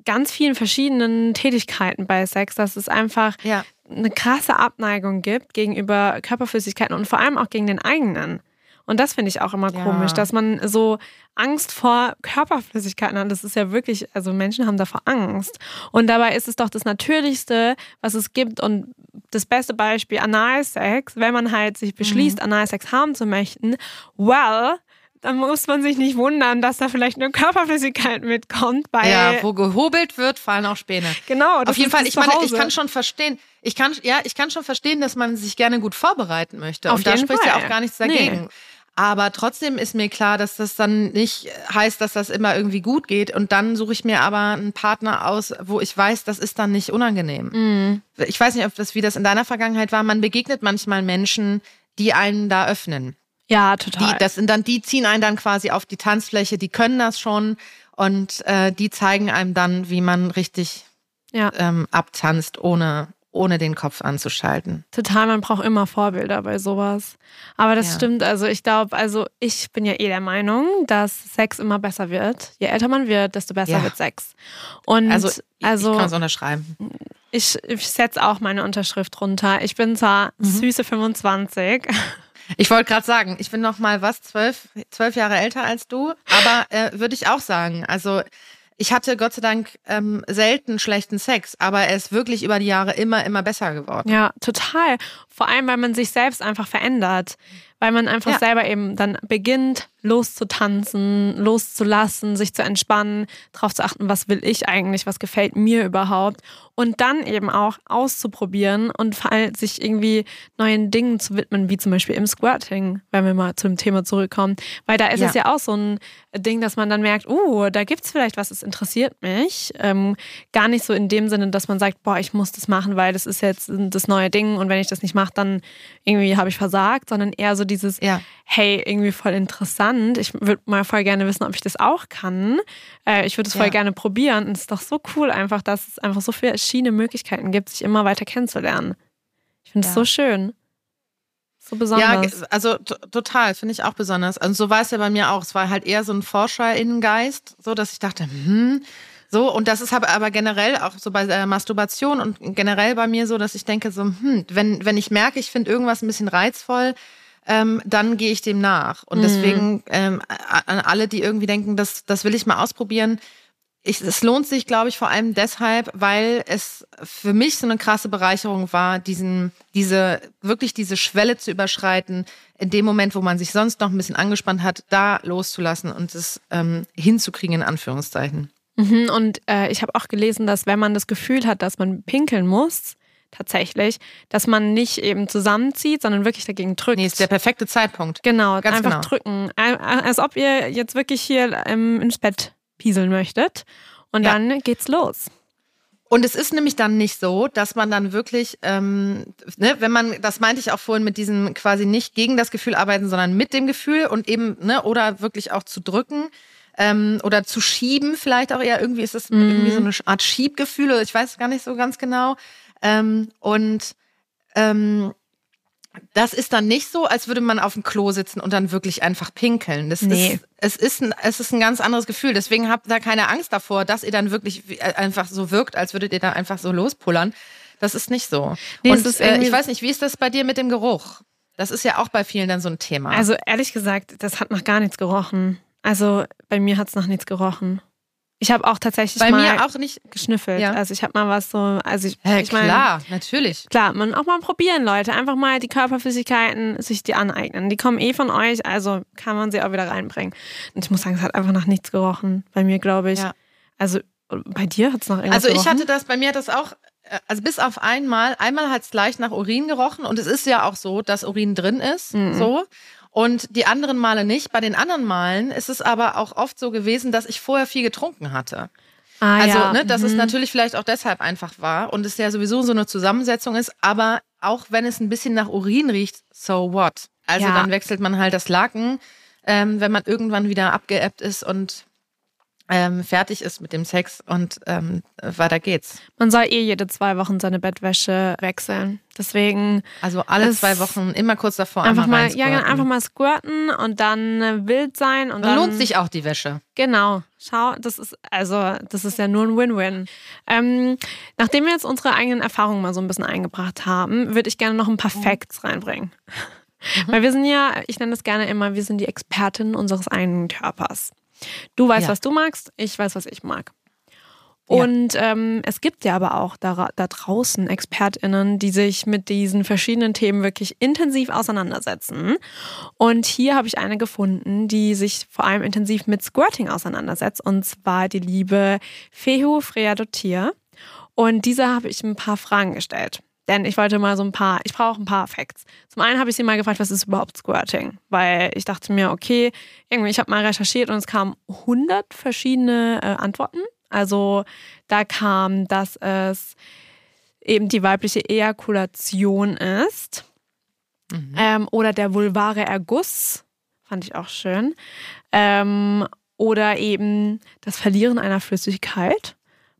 [SPEAKER 3] ganz vielen verschiedenen Tätigkeiten bei Sex, dass es einfach
[SPEAKER 1] Ja.
[SPEAKER 3] eine krasse Abneigung gibt gegenüber Körperflüssigkeiten und vor allem auch gegen den eigenen. Und das finde ich auch immer
[SPEAKER 1] Ja.
[SPEAKER 3] komisch, dass man so Angst vor Körperflüssigkeiten hat. Das ist ja wirklich, also Menschen haben davor Angst. Und dabei ist es doch das Natürlichste, was es gibt. Und das beste Beispiel, Analsex, wenn man halt sich beschließt,
[SPEAKER 1] Mhm.
[SPEAKER 3] Analsex haben zu möchten, well, dann muss man sich nicht wundern, dass da vielleicht eine Körperflüssigkeit mitkommt, weil
[SPEAKER 1] Ja, wo gehobelt wird, fallen auch Späne.
[SPEAKER 3] genau, das
[SPEAKER 1] Auf jeden
[SPEAKER 3] ist
[SPEAKER 1] Fall, ich meine, ich kann schon verstehen, ich kann, ja, ich kann schon verstehen, dass man sich gerne gut vorbereiten möchte.
[SPEAKER 3] Auf
[SPEAKER 1] und da spricht ja
[SPEAKER 3] Fall.
[SPEAKER 1] auch gar nichts
[SPEAKER 3] Nee.
[SPEAKER 1] dagegen. Aber trotzdem ist mir klar, dass das dann nicht heißt, dass das immer irgendwie gut geht. Und dann suche ich mir aber einen Partner aus, wo ich weiß, das ist dann nicht unangenehm.
[SPEAKER 3] Mhm.
[SPEAKER 1] Ich weiß nicht, ob das wie das in deiner Vergangenheit war. Man begegnet manchmal Menschen, die einen da öffnen.
[SPEAKER 3] Ja, total.
[SPEAKER 1] Die, das sind dann, die ziehen einen dann quasi auf die Tanzfläche, die können das schon und äh, die zeigen einem dann, wie man richtig
[SPEAKER 3] ja.
[SPEAKER 1] ähm, abtanzt, ohne, ohne den Kopf anzuschalten.
[SPEAKER 3] Total, man braucht immer Vorbilder bei sowas. Aber das
[SPEAKER 1] Ja.
[SPEAKER 3] stimmt, also ich glaube, also ich bin ja eh der Meinung, dass Sex immer besser wird. Je älter man wird, desto besser
[SPEAKER 1] Ja.
[SPEAKER 3] wird Sex. Und
[SPEAKER 1] Also,
[SPEAKER 3] also,
[SPEAKER 1] ich, ich kann es unterschreiben.
[SPEAKER 3] ich, ich setze auch meine Unterschrift runter. Ich bin zwar
[SPEAKER 1] Mhm.
[SPEAKER 3] süße 25.
[SPEAKER 1] Ich wollte gerade sagen, ich bin noch mal was, zwölf, zwölf Jahre älter als du, aber äh, würde ich auch sagen. Also ich hatte Gott sei Dank ähm, selten schlechten Sex, aber er ist wirklich über die Jahre immer, immer besser geworden.
[SPEAKER 3] Ja, total. Vor allem, weil man sich selbst einfach verändert. Weil man einfach
[SPEAKER 1] Ja.
[SPEAKER 3] selber eben dann beginnt, loszutanzen, loszulassen, sich zu entspannen, darauf zu achten, was will ich eigentlich, was gefällt mir überhaupt. Und dann eben auch auszuprobieren und vor allem sich irgendwie neuen Dingen zu widmen, wie zum Beispiel im Squirting, wenn wir mal zum Thema zurückkommen. Weil da ist
[SPEAKER 1] Ja.
[SPEAKER 3] es ja auch so ein Ding, dass man dann merkt, uh, da gibt's vielleicht was, das interessiert mich. Ähm, gar nicht so in dem Sinne, dass man sagt, boah, ich muss das machen, weil das ist jetzt das neue Ding und wenn ich das nicht mache, dann irgendwie habe ich versagt, sondern eher so dieses,
[SPEAKER 1] Ja.
[SPEAKER 3] hey, irgendwie voll interessant. Ich würde mal voll gerne wissen, ob ich das auch kann. Äh, ich würde es voll
[SPEAKER 1] Ja.
[SPEAKER 3] gerne probieren. Und es ist doch so cool einfach, dass es einfach so viele verschiedene Möglichkeiten gibt, sich immer weiter kennenzulernen. Ich finde es
[SPEAKER 1] Ja.
[SPEAKER 3] so schön. So
[SPEAKER 1] Ja,
[SPEAKER 3] besonders.
[SPEAKER 1] ge- also total, finde ich auch besonders. Also so war es ja bei mir auch. Es war halt eher so ein Forscherinnengeist, so dass ich dachte, hm, so, und das ist aber, aber generell auch so bei der Masturbation und generell bei mir so, dass ich denke, so, hm, wenn, wenn ich merke, ich finde irgendwas ein bisschen reizvoll, ähm, dann gehe ich dem nach. Und deswegen ähm, an alle, die irgendwie denken, das, das will ich mal ausprobieren, ich, es lohnt sich, glaube ich, vor allem deshalb, weil es für mich so eine krasse Bereicherung war, diesen, diese, wirklich diese Schwelle zu überschreiten, in dem Moment, wo man sich sonst noch ein bisschen angespannt hat, da loszulassen und es ähm, hinzukriegen, in Anführungszeichen.
[SPEAKER 3] Mhm, und äh, ich habe auch gelesen, dass wenn man das Gefühl hat, dass man pinkeln muss, tatsächlich, dass man nicht eben zusammenzieht, sondern wirklich dagegen drückt.
[SPEAKER 1] Nee, ist der perfekte Zeitpunkt.
[SPEAKER 3] Genau,
[SPEAKER 1] Ganz
[SPEAKER 3] einfach
[SPEAKER 1] genau.
[SPEAKER 3] drücken. Al- Als ob ihr jetzt wirklich hier ähm, ins Bett pieseln möchtet. Und
[SPEAKER 1] Ja.
[SPEAKER 3] dann geht's los.
[SPEAKER 1] Und es ist nämlich dann nicht so, dass man dann wirklich, ähm, ne, wenn man, das meinte ich auch vorhin mit diesem quasi nicht gegen das Gefühl arbeiten, sondern mit dem Gefühl und eben, ne, oder wirklich auch zu drücken ähm, oder zu schieben, vielleicht auch eher irgendwie ist es irgendwie so eine Art Schiebgefühl, oder ich weiß gar nicht so ganz genau. Ähm, und ähm, das ist dann nicht so, als würde man auf dem Klo sitzen und dann wirklich einfach pinkeln. Das
[SPEAKER 3] Nee.
[SPEAKER 1] ist, es ist ein, es ist ein ganz anderes Gefühl. Deswegen habt da keine Angst davor, dass ihr dann wirklich äh, einfach so wirkt, als würdet ihr da einfach so lospullern. Das ist nicht so.
[SPEAKER 3] Nee,
[SPEAKER 1] und
[SPEAKER 3] es ist
[SPEAKER 1] äh, ich weiß nicht, wie ist das bei dir mit dem Geruch? Das ist ja auch bei vielen dann so ein Thema.
[SPEAKER 3] Also ehrlich gesagt, das hat nach gar nichts gerochen. Also bei mir hat's nach nichts gerochen. Ich habe auch tatsächlich
[SPEAKER 1] bei
[SPEAKER 3] mal
[SPEAKER 1] mir auch nicht.
[SPEAKER 3] geschnüffelt.
[SPEAKER 1] Ja.
[SPEAKER 3] Also ich habe mal was so, also ich,
[SPEAKER 1] Hä,
[SPEAKER 3] ich mein,
[SPEAKER 1] klar, natürlich.
[SPEAKER 3] Klar, man auch mal probieren, Leute. Einfach mal die Körperflüssigkeiten sich die aneignen. Die kommen eh von euch, also kann man sie auch wieder reinbringen. Und ich muss sagen, es hat einfach nach nichts gerochen. Bei mir, glaube ich.
[SPEAKER 1] Ja.
[SPEAKER 3] Also bei dir hat es nach irgendwas
[SPEAKER 1] Also ich
[SPEAKER 3] gerochen?
[SPEAKER 1] hatte das, bei mir hat das auch äh, also bis auf einmal, einmal hat es leicht nach Urin gerochen und es ist ja auch so, dass Urin drin ist, so. Und die anderen Male nicht. Bei den anderen Malen ist es aber auch oft so gewesen, dass ich vorher viel getrunken hatte.
[SPEAKER 3] Ah,
[SPEAKER 1] Also,
[SPEAKER 3] ja.
[SPEAKER 1] ne, dass es
[SPEAKER 3] mhm.
[SPEAKER 1] natürlich vielleicht auch deshalb einfach war und es ja sowieso so eine Zusammensetzung ist, aber auch wenn es ein bisschen nach Urin riecht, so what? Also
[SPEAKER 3] Ja.
[SPEAKER 1] dann wechselt man halt das Laken, ähm, wenn man irgendwann wieder abgeebbt ist und ähm, fertig ist mit dem Sex und ähm, weiter geht's.
[SPEAKER 3] Man soll eh jede zwei Wochen seine Bettwäsche wechseln. Deswegen
[SPEAKER 1] Also alle zwei Wochen immer kurz davor
[SPEAKER 3] einfach mal, ja, einfach mal squirten und dann wild sein und
[SPEAKER 1] Dann
[SPEAKER 3] dann
[SPEAKER 1] lohnt sich auch die Wäsche.
[SPEAKER 3] Genau. Schau, das ist also das ist ja nur ein Win-Win. Ähm, nachdem wir jetzt unsere eigenen Erfahrungen mal so ein bisschen eingebracht haben, würde ich gerne noch ein paar Facts reinbringen. Weil wir sind ja, ich nenne das gerne immer, wir sind die Expertinnen unseres eigenen Körpers. Du weißt,
[SPEAKER 1] Ja.
[SPEAKER 3] was du magst, ich weiß, was ich mag.
[SPEAKER 1] Ja.
[SPEAKER 3] Und ähm, es gibt ja aber auch da, da draußen ExpertInnen, die sich mit diesen verschiedenen Themen wirklich intensiv auseinandersetzen. Und hier habe ich eine gefunden, die sich vor allem intensiv mit Squirting auseinandersetzt. Und zwar die liebe Fehu Freyadotir. Und dieser habe ich ein paar Fragen gestellt. Denn ich wollte mal so ein paar, ich brauche ein paar Facts. Zum einen habe ich sie mal gefragt, was ist überhaupt Squirting? Weil ich dachte mir, okay, irgendwie, ich habe mal recherchiert und es kamen 100 verschiedene äh, Antworten. Also da kam, dass es eben die weibliche Ejakulation ist ähm, oder der vulvare Erguss, fand ich auch schön. Ähm, oder eben das Verlieren einer Flüssigkeit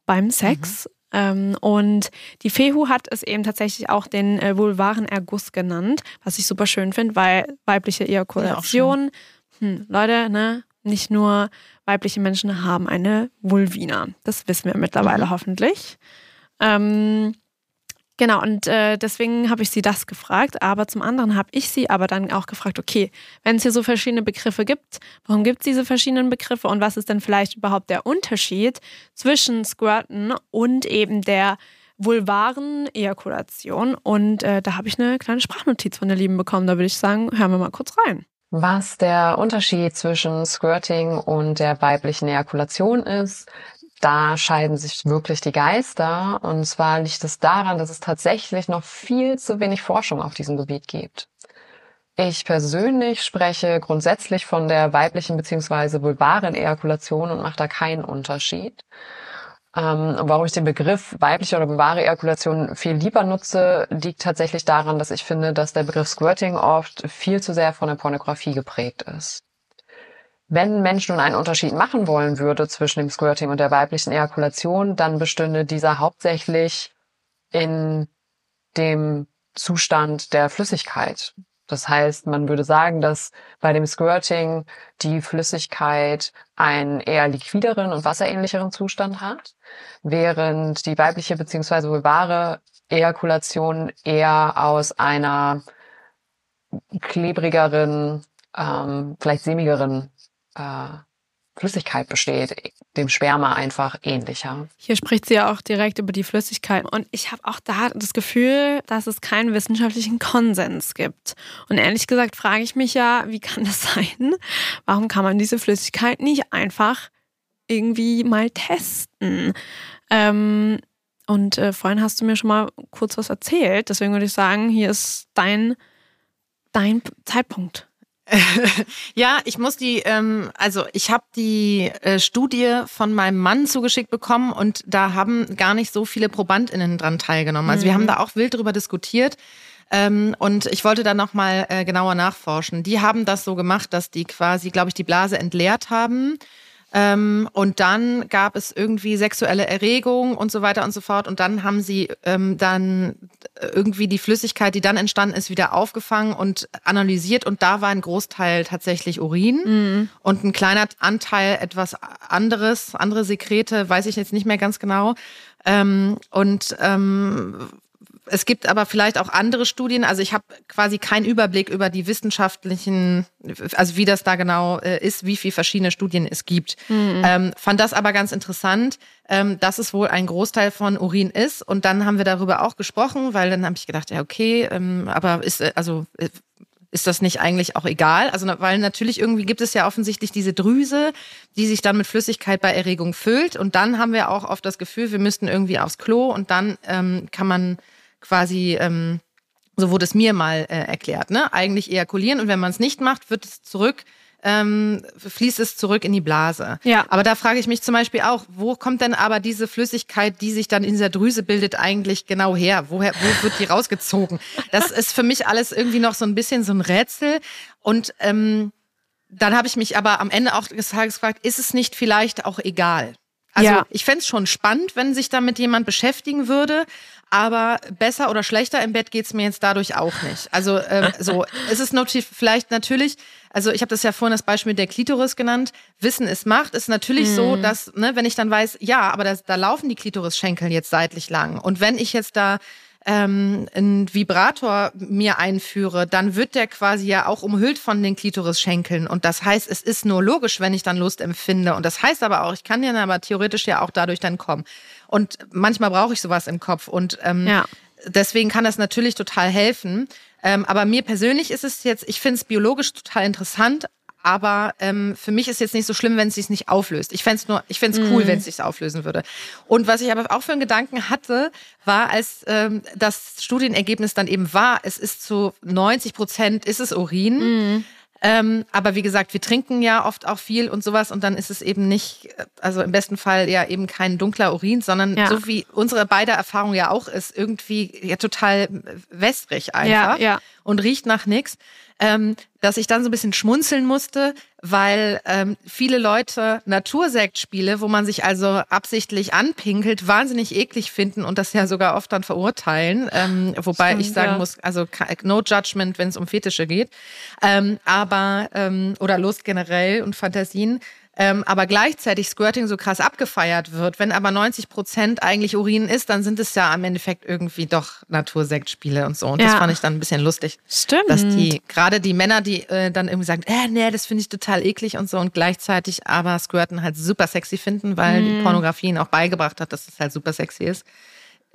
[SPEAKER 3] beim Sex. Ähm, und die Fehu hat es eben tatsächlich auch den äh, vulvaren Erguss genannt, was ich super schön finde, weil weibliche Ejakulation, hm, Leute, ne, nicht nur weibliche Menschen haben eine Vulvina. Das wissen wir mittlerweile hoffentlich. Ähm, Genau, und äh, deswegen habe ich sie das gefragt. Aber zum anderen habe ich sie aber dann auch gefragt, okay, wenn es hier so verschiedene Begriffe gibt, warum gibt es diese verschiedenen Begriffe und was ist denn vielleicht überhaupt der Unterschied zwischen Squirten und eben der vulvaren Ejakulation? Und äh, da habe ich eine kleine Sprachnotiz von der Lieben bekommen. Da würde ich sagen, hören wir mal kurz rein.
[SPEAKER 4] Was der Unterschied zwischen Squirting und der weiblichen Ejakulation ist, da scheiden sich wirklich die Geister. Und zwar liegt es daran, dass es tatsächlich noch viel zu wenig Forschung auf diesem Gebiet gibt. Ich persönlich spreche grundsätzlich von der weiblichen bzw. vulvaren Ejakulation und mache da keinen Unterschied. Ähm, warum ich den Begriff weibliche oder vulvare Ejakulation viel lieber nutze, liegt tatsächlich daran, dass ich finde, dass der Begriff Squirting oft viel zu sehr von der Pornografie geprägt ist. Wenn ein Mensch nun einen Unterschied machen wollen würde zwischen dem Squirting und der weiblichen Ejakulation, dann bestünde dieser hauptsächlich in dem Zustand der Flüssigkeit. Das heißt, man würde sagen, dass bei dem Squirting die Flüssigkeit einen eher liquideren und wasserähnlicheren Zustand hat, während die weibliche bzw. vulvare Ejakulation eher aus einer klebrigeren, ähm, vielleicht sämigeren äh, Flüssigkeit besteht, dem Sperma einfach ähnlicher.
[SPEAKER 3] Hier spricht sie ja auch direkt über die Flüssigkeit. Und ich habe auch da das Gefühl, dass es keinen wissenschaftlichen Konsens gibt. Und ehrlich gesagt frage ich mich ja, wie kann das sein? Warum kann man diese Flüssigkeit nicht einfach irgendwie mal testen? Ähm, und äh, vorhin hast du mir schon mal kurz was erzählt. Deswegen würde ich sagen, hier ist dein, dein Zeitpunkt.
[SPEAKER 1] Ja, ich muss die, ähm, also ich habe die äh, Studie von meinem Mann zugeschickt bekommen und da haben gar nicht so viele ProbandInnen dran teilgenommen. Also wir haben da auch wild drüber diskutiert. Ähm, und ich wollte da nochmal äh, genauer nachforschen. Die haben das so gemacht, dass die quasi, glaube ich, die Blase entleert haben. Ähm, und dann gab es irgendwie sexuelle Erregung und so weiter und so fort. Und dann haben sie ähm, dann irgendwie die Flüssigkeit, die dann entstanden ist, wieder aufgefangen und analysiert. Und da war ein Großteil tatsächlich Urin und ein kleiner Anteil etwas anderes, andere Sekrete, weiß ich jetzt nicht mehr ganz genau. Ähm, und ähm, es gibt aber vielleicht auch andere Studien. Also ich habe quasi keinen Überblick über die wissenschaftlichen, also wie das da genau äh, ist, wie viele verschiedene Studien es gibt. Ähm, fand das aber ganz interessant, ähm, dass es wohl ein Großteil von Urin ist. Und dann haben wir darüber auch gesprochen, weil dann habe ich gedacht, ja okay, ähm, aber ist äh, also äh, ist das nicht eigentlich auch egal? Also, weil natürlich irgendwie gibt es ja offensichtlich diese Drüse, die sich dann mit Flüssigkeit bei Erregung füllt. Und dann haben wir auch oft das Gefühl, wir müssten irgendwie aufs Klo und dann ähm, kann man quasi, ähm, so wurde es mir mal äh, erklärt, ne? eigentlich ejakulieren. Und wenn man es nicht macht, wird es zurück ähm, fließt es zurück in die Blase.
[SPEAKER 3] Ja.
[SPEAKER 1] Aber da frage ich mich zum Beispiel auch, wo kommt denn aber diese Flüssigkeit, die sich dann in dieser Drüse bildet, eigentlich genau her? Woher, wo wird die rausgezogen? Das ist für mich alles irgendwie noch so ein bisschen so ein Rätsel. Und ähm, dann habe ich mich aber am Ende auch des Tages gefragt, ist es nicht vielleicht auch egal? Also
[SPEAKER 3] Ja.
[SPEAKER 1] ich fänd's schon spannend, wenn sich damit jemand beschäftigen würde, aber besser oder schlechter im Bett geht's mir jetzt dadurch auch nicht. Also ähm, so, es ist natürlich vielleicht natürlich, also ich habe das ja vorhin das Beispiel der Klitoris genannt, Wissen ist Macht, ist natürlich so, dass, ne, wenn ich dann weiß, ja, aber das, da laufen die Klitorisschenkel jetzt seitlich lang und wenn ich jetzt da ähm, einen Vibrator mir einführe, dann wird der quasi ja auch umhüllt von den Klitorisschenkeln. Und das heißt, es ist nur logisch, wenn ich dann Lust empfinde. Und das heißt aber auch, ich kann ja dann aber theoretisch ja auch dadurch dann kommen. Und manchmal brauche ich sowas im Kopf. Und ähm,
[SPEAKER 3] Ja.
[SPEAKER 1] deswegen kann das natürlich total helfen. Ähm, aber mir persönlich ist es jetzt, ich finde es biologisch total interessant, aber ähm, für mich ist jetzt nicht so schlimm, wenn es sich nicht auflöst. Ich fände es nur, ich fände cool, wenn es sich auflösen würde. Und was ich aber auch für einen Gedanken hatte, war, als ähm, das Studienergebnis dann eben war, es ist zu 90 Prozent ist es Urin. Ähm, aber wie gesagt, wir trinken ja oft auch viel und sowas und dann ist es eben nicht, also im besten Fall ja eben kein dunkler Urin, sondern
[SPEAKER 3] Ja.
[SPEAKER 1] so wie unsere beide Erfahrung ja auch ist, irgendwie ja total wässrig einfach
[SPEAKER 3] ja.
[SPEAKER 1] und riecht nach nichts, ähm, dass ich dann so ein bisschen schmunzeln musste, weil ähm, viele Leute Natursektspiele, wo man sich also absichtlich anpinkelt, wahnsinnig eklig finden und das ja sogar oft dann verurteilen. Ähm, wobei
[SPEAKER 3] Stimmt,
[SPEAKER 1] ich sagen
[SPEAKER 3] ja.
[SPEAKER 1] muss, also no judgment, wenn es um Fetische geht. Ähm, aber, ähm, oder Lust generell und Fantasien. Ähm, aber gleichzeitig Squirting so krass abgefeiert wird. Wenn aber 90 Prozent eigentlich Urin ist, dann sind es ja im Endeffekt irgendwie doch Natursektspiele und so. Und das
[SPEAKER 3] Ja.
[SPEAKER 1] fand ich dann ein bisschen lustig
[SPEAKER 3] Stimmt.
[SPEAKER 1] dass die, gerade die Männer, die äh, dann irgendwie sagen, äh, nee, das finde ich total eklig und so und gleichzeitig aber Squirten halt super sexy finden, weil
[SPEAKER 3] Mhm.
[SPEAKER 1] die Pornografie ihnen auch beigebracht hat, dass es halt super sexy ist.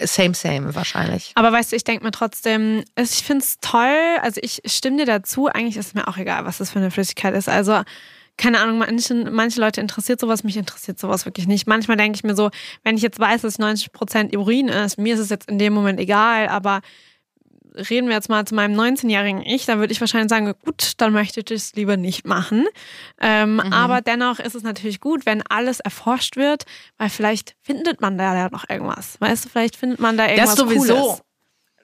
[SPEAKER 1] Same, same wahrscheinlich.
[SPEAKER 3] Aber weißt du, ich denke mir trotzdem, ich finde es toll, also ich stimme dir dazu, eigentlich ist mir auch egal, was das für eine Flüssigkeit ist. Also, keine Ahnung, manchen, manche Leute interessiert sowas, mich interessiert sowas wirklich nicht. Manchmal denke ich mir so, wenn ich jetzt weiß, dass 90% Urin ist, mir ist es jetzt in dem Moment egal, aber reden wir jetzt mal zu meinem 19-jährigen Ich, dann würde ich wahrscheinlich sagen, gut, dann möchte ich es lieber nicht machen. Ähm,
[SPEAKER 1] Mhm.
[SPEAKER 3] Aber dennoch ist es natürlich gut, wenn alles erforscht wird, weil vielleicht findet man da ja noch irgendwas. Weißt du, vielleicht findet man da irgendwas
[SPEAKER 1] Das sowieso.
[SPEAKER 3] Cooles.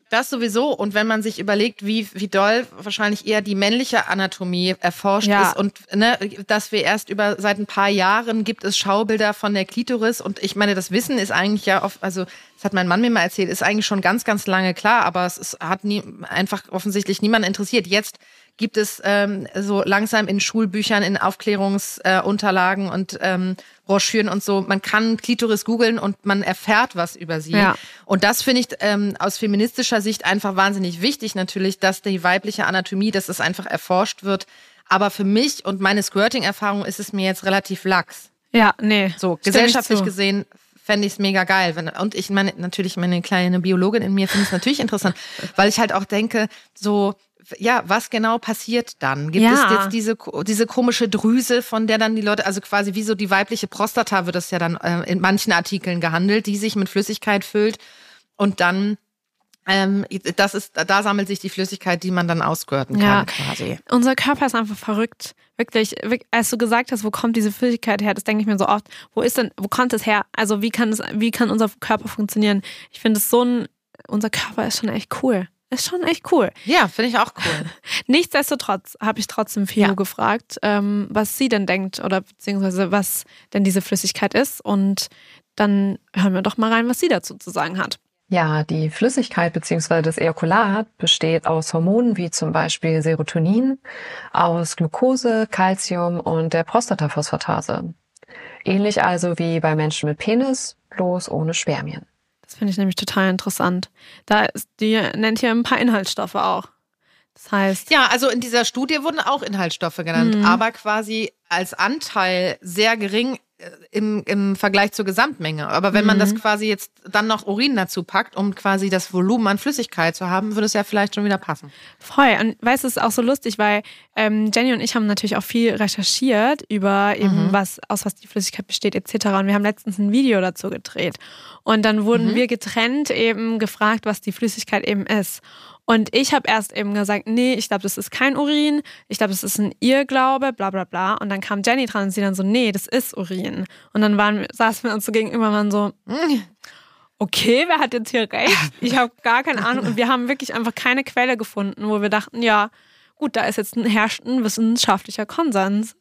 [SPEAKER 1] Das sowieso. Und wenn man sich überlegt, wie, wie doll wahrscheinlich eher die männliche Anatomie erforscht
[SPEAKER 3] Ja.
[SPEAKER 1] ist und ne, dass wir erst über seit ein paar Jahren gibt es Schaubilder von der Klitoris und ich meine, das Wissen ist eigentlich ja oft, also das hat mein Mann mir mal erzählt, ist eigentlich schon ganz, ganz lange klar, aber es ist, hat nie, einfach offensichtlich niemand interessiert. Jetzt gibt es ähm, so langsam in Schulbüchern, in Aufklärungsunterlagen äh, und ähm, Broschüren und so, man kann Klitoris googeln und man erfährt was über sie.
[SPEAKER 3] Ja.
[SPEAKER 1] Und das finde ich ähm, aus feministischer Sicht einfach wahnsinnig wichtig natürlich, dass die weibliche Anatomie, dass es einfach erforscht wird. Aber für mich und meine Squirting-Erfahrung ist es mir jetzt relativ lax.
[SPEAKER 3] Ja, nee.
[SPEAKER 1] So, gesellschaftlich gesehen fände ich es mega geil. Wenn, und ich meine, natürlich, meine kleine Biologin in mir finde es natürlich interessant, weil ich halt auch denke, so, ja, was genau passiert dann? Gibt
[SPEAKER 3] Ja.
[SPEAKER 1] es jetzt diese, diese komische Drüse, von der dann die Leute, also quasi wie so die weibliche Prostata wird das ja dann äh, in manchen Artikeln gehandelt, die sich mit Flüssigkeit füllt und dann ähm, das ist, da sammelt sich die Flüssigkeit, die man dann ausgürten
[SPEAKER 3] Ja.
[SPEAKER 1] kann, quasi.
[SPEAKER 3] Unser Körper ist einfach verrückt. Wirklich, wirk- als du gesagt hast, wo kommt diese Flüssigkeit her, das denke ich mir so oft. Wo ist denn, wo kommt es her? Also wie kann es, wie kann unser Körper funktionieren? Ich finde es so ein, unser Körper ist schon echt cool. Ist schon echt cool.
[SPEAKER 1] Ja, finde ich auch cool.
[SPEAKER 3] Nichtsdestotrotz habe ich trotzdem Fio
[SPEAKER 1] Ja.
[SPEAKER 3] gefragt, ähm, was sie denn denkt oder beziehungsweise was denn diese Flüssigkeit ist. Und dann hören wir doch mal rein, was sie dazu zu sagen hat.
[SPEAKER 4] Ja, die Flüssigkeit bzw. das Ejakulat besteht aus Hormonen wie zum Beispiel Serotonin, aus Glucose, Calcium und der Prostataphosphatase. Ähnlich also wie bei Menschen mit Penis, bloß ohne Spermien.
[SPEAKER 3] Das finde ich nämlich total interessant. Da ist, die nennt hier ein paar Inhaltsstoffe auch. Das heißt,
[SPEAKER 1] Ja, also in dieser Studie wurden auch Inhaltsstoffe genannt,
[SPEAKER 3] Mhm.
[SPEAKER 1] aber quasi als Anteil sehr gering im, im Vergleich zur Gesamtmenge. Aber wenn man das quasi jetzt dann noch Urin dazu packt, um quasi das Volumen an Flüssigkeit zu haben, würde es ja vielleicht schon wieder passen.
[SPEAKER 3] Voll. Und weißt du, es ist auch so lustig, weil ähm, Jenny und ich haben natürlich auch viel recherchiert über eben was, aus was die Flüssigkeit besteht, etc. Und wir haben letztens ein Video dazu gedreht. Und dann wurden wir getrennt eben gefragt, was die Flüssigkeit eben ist. Und ich habe erst eben gesagt, nee, ich glaube, das ist kein Urin, ich glaube, das ist ein Irrglaube, bla bla bla. Und dann kam Jenny dran und sie dann so, nee, das ist Urin. Und dann waren, saßen wir uns so gegenüber und waren so, "Mm, okay, wer hat jetzt hier recht? Ich habe gar keine Ahnung. Und wir haben wirklich einfach keine Quelle gefunden, wo wir dachten, ja, gut, da ist jetzt ein herrscht ein wissenschaftlicher Konsens.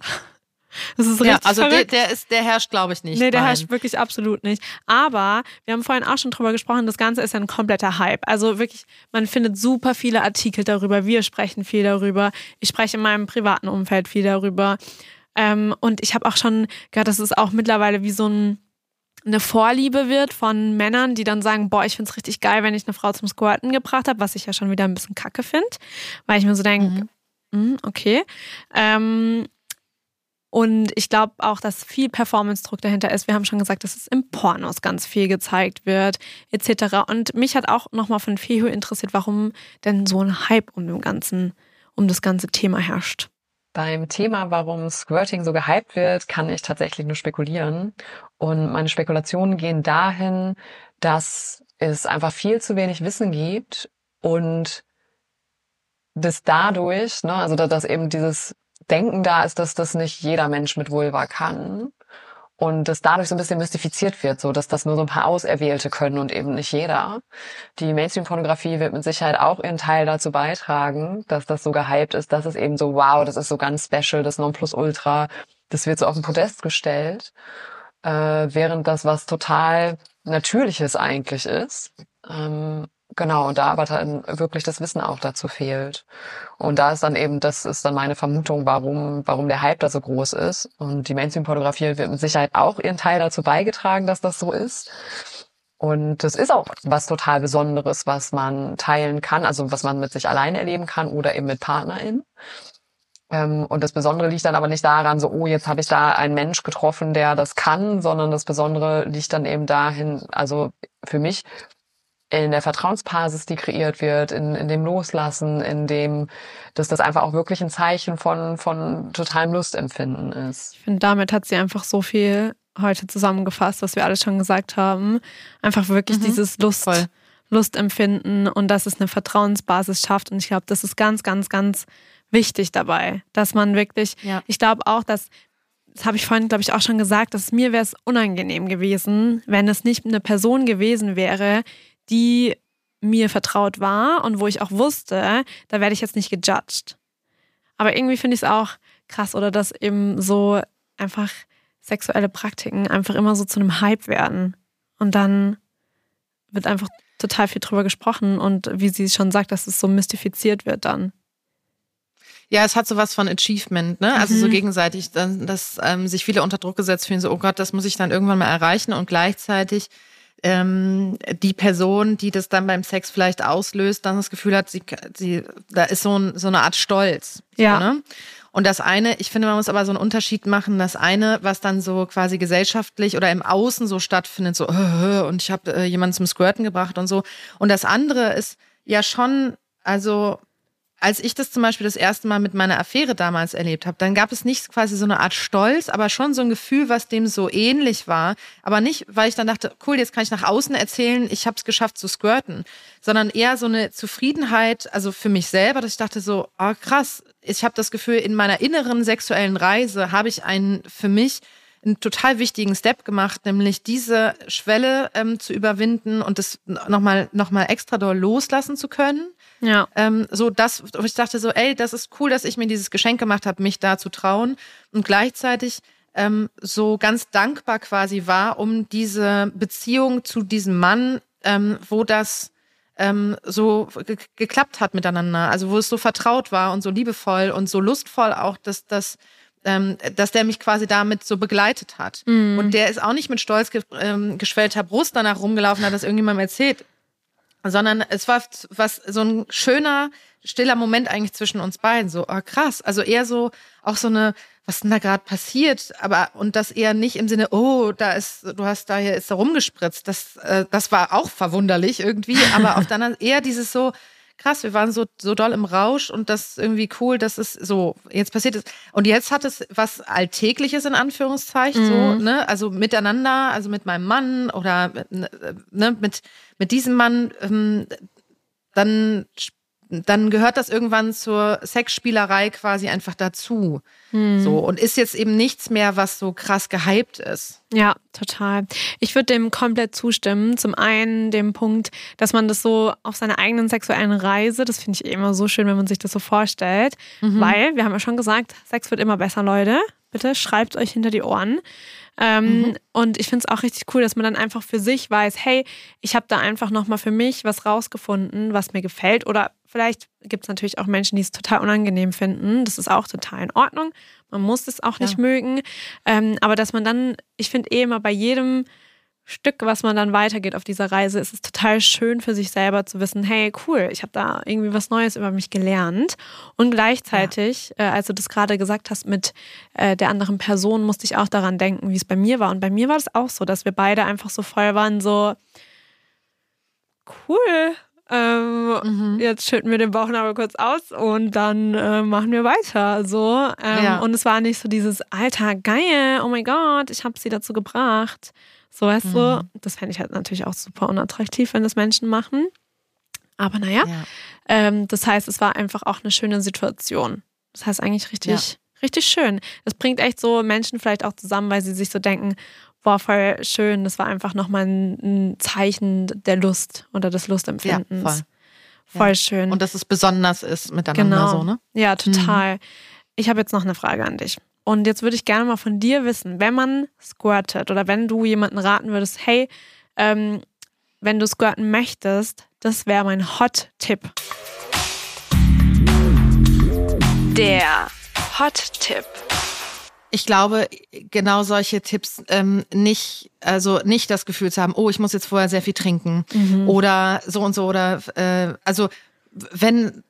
[SPEAKER 3] Das ist richtig
[SPEAKER 1] Ja, also der, der ist, der herrscht, glaube ich, nicht.
[SPEAKER 3] Nee, der
[SPEAKER 1] Nein.
[SPEAKER 3] herrscht wirklich absolut nicht. Aber wir haben vorhin auch schon drüber gesprochen, das Ganze ist ja ein kompletter Hype. Also wirklich, man findet super viele Artikel darüber. Wir sprechen viel darüber. Ich spreche in meinem privaten Umfeld viel darüber. Ähm, und ich habe auch schon gehört, dass es auch mittlerweile wie so ein, eine Vorliebe wird von Männern, die dann sagen, boah, ich find's richtig geil, wenn ich eine Frau zum Squirten gebracht habe, was ich ja schon wieder ein bisschen kacke finde. Weil ich mir so denke, mm, okay. Ähm, und ich glaube auch, dass viel Performance-Druck dahinter ist. Wir haben schon gesagt, dass es im Pornos ganz viel gezeigt wird, etc. Und mich hat auch nochmal von Fehu interessiert, warum denn so ein Hype um, dem ganzen, um das ganze Thema herrscht.
[SPEAKER 4] Beim Thema, warum Squirting so gehypt wird, kann ich tatsächlich nur spekulieren. Und meine Spekulationen gehen dahin, dass es einfach viel zu wenig Wissen gibt und dass dadurch, ne, also da- dass eben dieses Denken da ist, dass das nicht jeder Mensch mit Vulva kann und dass dadurch so ein bisschen mystifiziert wird, so dass das nur so ein paar Auserwählte können und eben nicht jeder. Die Mainstream-Pornografie wird mit Sicherheit auch ihren Teil dazu beitragen, dass das so gehypt ist, dass es eben so, wow, das ist so ganz special, das Nonplusultra, das wird so auf den Podest gestellt, äh, während das was total Natürliches eigentlich ist. Ähm, genau, und da aber dann wirklich das Wissen auch dazu fehlt. Und da ist dann eben, das ist dann meine Vermutung, warum, warum der Hype da so groß ist. Und die Mainstream-Pornografie wird mit Sicherheit auch ihren Teil dazu beigetragen, dass das so ist. Und das ist auch was total Besonderes, was man teilen kann, also was man mit sich alleine erleben kann oder eben mit PartnerInnen. Ähm, und das Besondere liegt dann aber nicht daran, so, oh, jetzt habe ich da einen Mensch getroffen, der das kann, sondern das Besondere liegt dann eben dahin, also für mich in der Vertrauensbasis, die kreiert wird, in, in dem Loslassen, in dem, dass das einfach auch wirklich ein Zeichen von, von totalem Lustempfinden ist.
[SPEAKER 3] Ich finde, damit hat sie einfach so viel heute zusammengefasst, was wir alle schon gesagt haben. Einfach wirklich dieses Lust,
[SPEAKER 1] voll.
[SPEAKER 3] Lustempfinden und dass es eine Vertrauensbasis schafft. Und ich glaube, das ist ganz, ganz, ganz wichtig dabei, dass man wirklich,
[SPEAKER 1] Ja.
[SPEAKER 3] ich glaube auch, dass das habe ich vorhin, glaube ich, auch schon gesagt, dass mir wäre es unangenehm gewesen, wenn es nicht eine Person gewesen wäre, die mir vertraut war und wo ich auch wusste, da werde ich jetzt nicht gejudged. Aber irgendwie finde ich es auch krass, oder dass eben so einfach sexuelle Praktiken einfach immer so zu einem Hype werden. Und dann wird einfach total viel drüber gesprochen und wie sie schon sagt, dass es so mystifiziert wird dann.
[SPEAKER 1] Ja, es hat so was von Achievement, ne? Also so
[SPEAKER 3] Mhm.
[SPEAKER 1] gegenseitig, dass, dass ähm, sich viele unter Druck gesetzt fühlen, so, oh Gott, das muss ich dann irgendwann mal erreichen und gleichzeitig ähm, die Person, die das dann beim Sex vielleicht auslöst, dann das Gefühl hat, sie, sie da ist so, ein, so eine Art Stolz.
[SPEAKER 3] Ja.
[SPEAKER 1] So, ne? Und das eine, ich finde, man muss aber so einen Unterschied machen. Das eine, was dann so quasi gesellschaftlich oder im Außen so stattfindet, so äh, und ich habe äh, jemanden zum Squirten gebracht und so. Und das andere ist ja schon, also als ich das zum Beispiel das erste Mal mit meiner Affäre damals erlebt habe, dann gab es nicht quasi so eine Art Stolz, aber schon so ein Gefühl, was dem so ähnlich war. Aber nicht, weil ich dann dachte, cool, jetzt kann ich nach außen erzählen, ich habe es geschafft zu squirten, sondern eher so eine Zufriedenheit, also für mich selber, dass ich dachte so, oh krass, ich habe das Gefühl, in meiner inneren sexuellen Reise habe ich einen für mich einen total wichtigen Step gemacht, nämlich diese Schwelle ähm, zu überwinden und das nochmal noch mal extra doll loslassen zu können.
[SPEAKER 3] Ja.
[SPEAKER 1] Ähm, so das, ich dachte so, ey, das ist cool, dass ich mir dieses Geschenk gemacht habe, mich da zu trauen und gleichzeitig ähm, so ganz dankbar quasi war um diese Beziehung zu diesem Mann, ähm, wo das ähm, so ge geklappt hat miteinander, also wo es so vertraut war und so liebevoll und so lustvoll auch, dass das ähm, dass der mich quasi damit so begleitet hat. Und der ist auch nicht mit stolz ge ähm, geschwellter Brust danach rumgelaufen, hat das irgendjemandem erzählt, sondern es war was so ein schöner, stiller Moment eigentlich zwischen uns beiden. So, oh, krass. Also eher so, auch so eine, was denn da gerade passiert, aber und das eher nicht im Sinne, oh, da ist, du hast da hier ist da rumgespritzt. Das, äh, das war auch verwunderlich irgendwie, aber der anderen eher dieses so, krass, wir waren so, so doll im Rausch und das ist irgendwie cool, dass es so jetzt passiert ist. Und jetzt hat es was Alltägliches in Anführungszeichen, so,
[SPEAKER 3] Mhm.
[SPEAKER 1] ne? Also miteinander, also mit meinem Mann oder ne, mit, mit diesem Mann, ähm, dann, dann gehört das irgendwann zur Sexspielerei quasi einfach dazu.
[SPEAKER 3] Mhm.
[SPEAKER 1] So. Und ist jetzt eben nichts mehr, was so krass gehypt ist.
[SPEAKER 3] Ja, total. Ich würde dem komplett zustimmen. Zum einen dem Punkt, dass man das so auf seiner eigenen sexuellen Reise, das finde ich immer so schön, wenn man sich das so vorstellt. Weil, wir haben ja schon gesagt, Sex wird immer besser, Leute. Bitte schreibt euch hinter die Ohren. Ähm, Und ich finde es auch richtig cool, dass man dann einfach für sich weiß, hey, ich habe da einfach nochmal für mich was rausgefunden, was mir gefällt. Oder vielleicht gibt es natürlich auch Menschen, die es total unangenehm finden. Das ist auch total in Ordnung. Man muss es auch nicht mögen. Ähm, aber dass man dann, ich finde eh immer bei jedem Stück, was man dann weitergeht auf dieser Reise, ist es total schön für sich selber zu wissen, hey, cool, ich habe da irgendwie was Neues über mich gelernt. Und gleichzeitig, äh, als du das gerade gesagt hast mit äh, der anderen Person, musste ich auch daran denken, wie es bei mir war. Und bei mir war das auch so, dass wir beide einfach so voll waren, so cool. Ähm, Jetzt schütten wir den Bauchnabel kurz aus und dann äh, machen wir weiter. So. Ähm,
[SPEAKER 1] Ja.
[SPEAKER 3] Und es war nicht so dieses, Alter, geil, oh mein Gott, ich habe sie dazu gebracht. So, weißt du, das fände ich halt natürlich auch super unattraktiv, wenn das Menschen machen. Aber naja,
[SPEAKER 1] Ja.
[SPEAKER 3] ähm, das heißt, es war einfach auch eine schöne Situation. Das heißt eigentlich richtig, richtig schön. Es bringt echt so Menschen vielleicht auch zusammen, weil sie sich so denken, boah, voll schön, das war einfach nochmal ein, ein Zeichen der Lust oder des Lustempfindens.
[SPEAKER 1] Ja, voll.
[SPEAKER 3] Voll
[SPEAKER 1] Ja.
[SPEAKER 3] schön.
[SPEAKER 1] Und dass es besonders ist miteinander
[SPEAKER 3] genau.
[SPEAKER 1] so, ne?
[SPEAKER 3] Ja, total. Ich habe jetzt noch eine Frage an dich. Und jetzt würde ich gerne mal von dir wissen, wenn man squirtet oder wenn du jemanden raten würdest, hey, ähm, wenn du squirten möchtest, das wäre mein Hot-Tipp. Der Hot-Tipp.
[SPEAKER 1] Ich glaube, genau solche Tipps ähm, nicht, also nicht das Gefühl zu haben, oh, ich muss jetzt vorher sehr viel trinken oder so und so oder äh, also wenn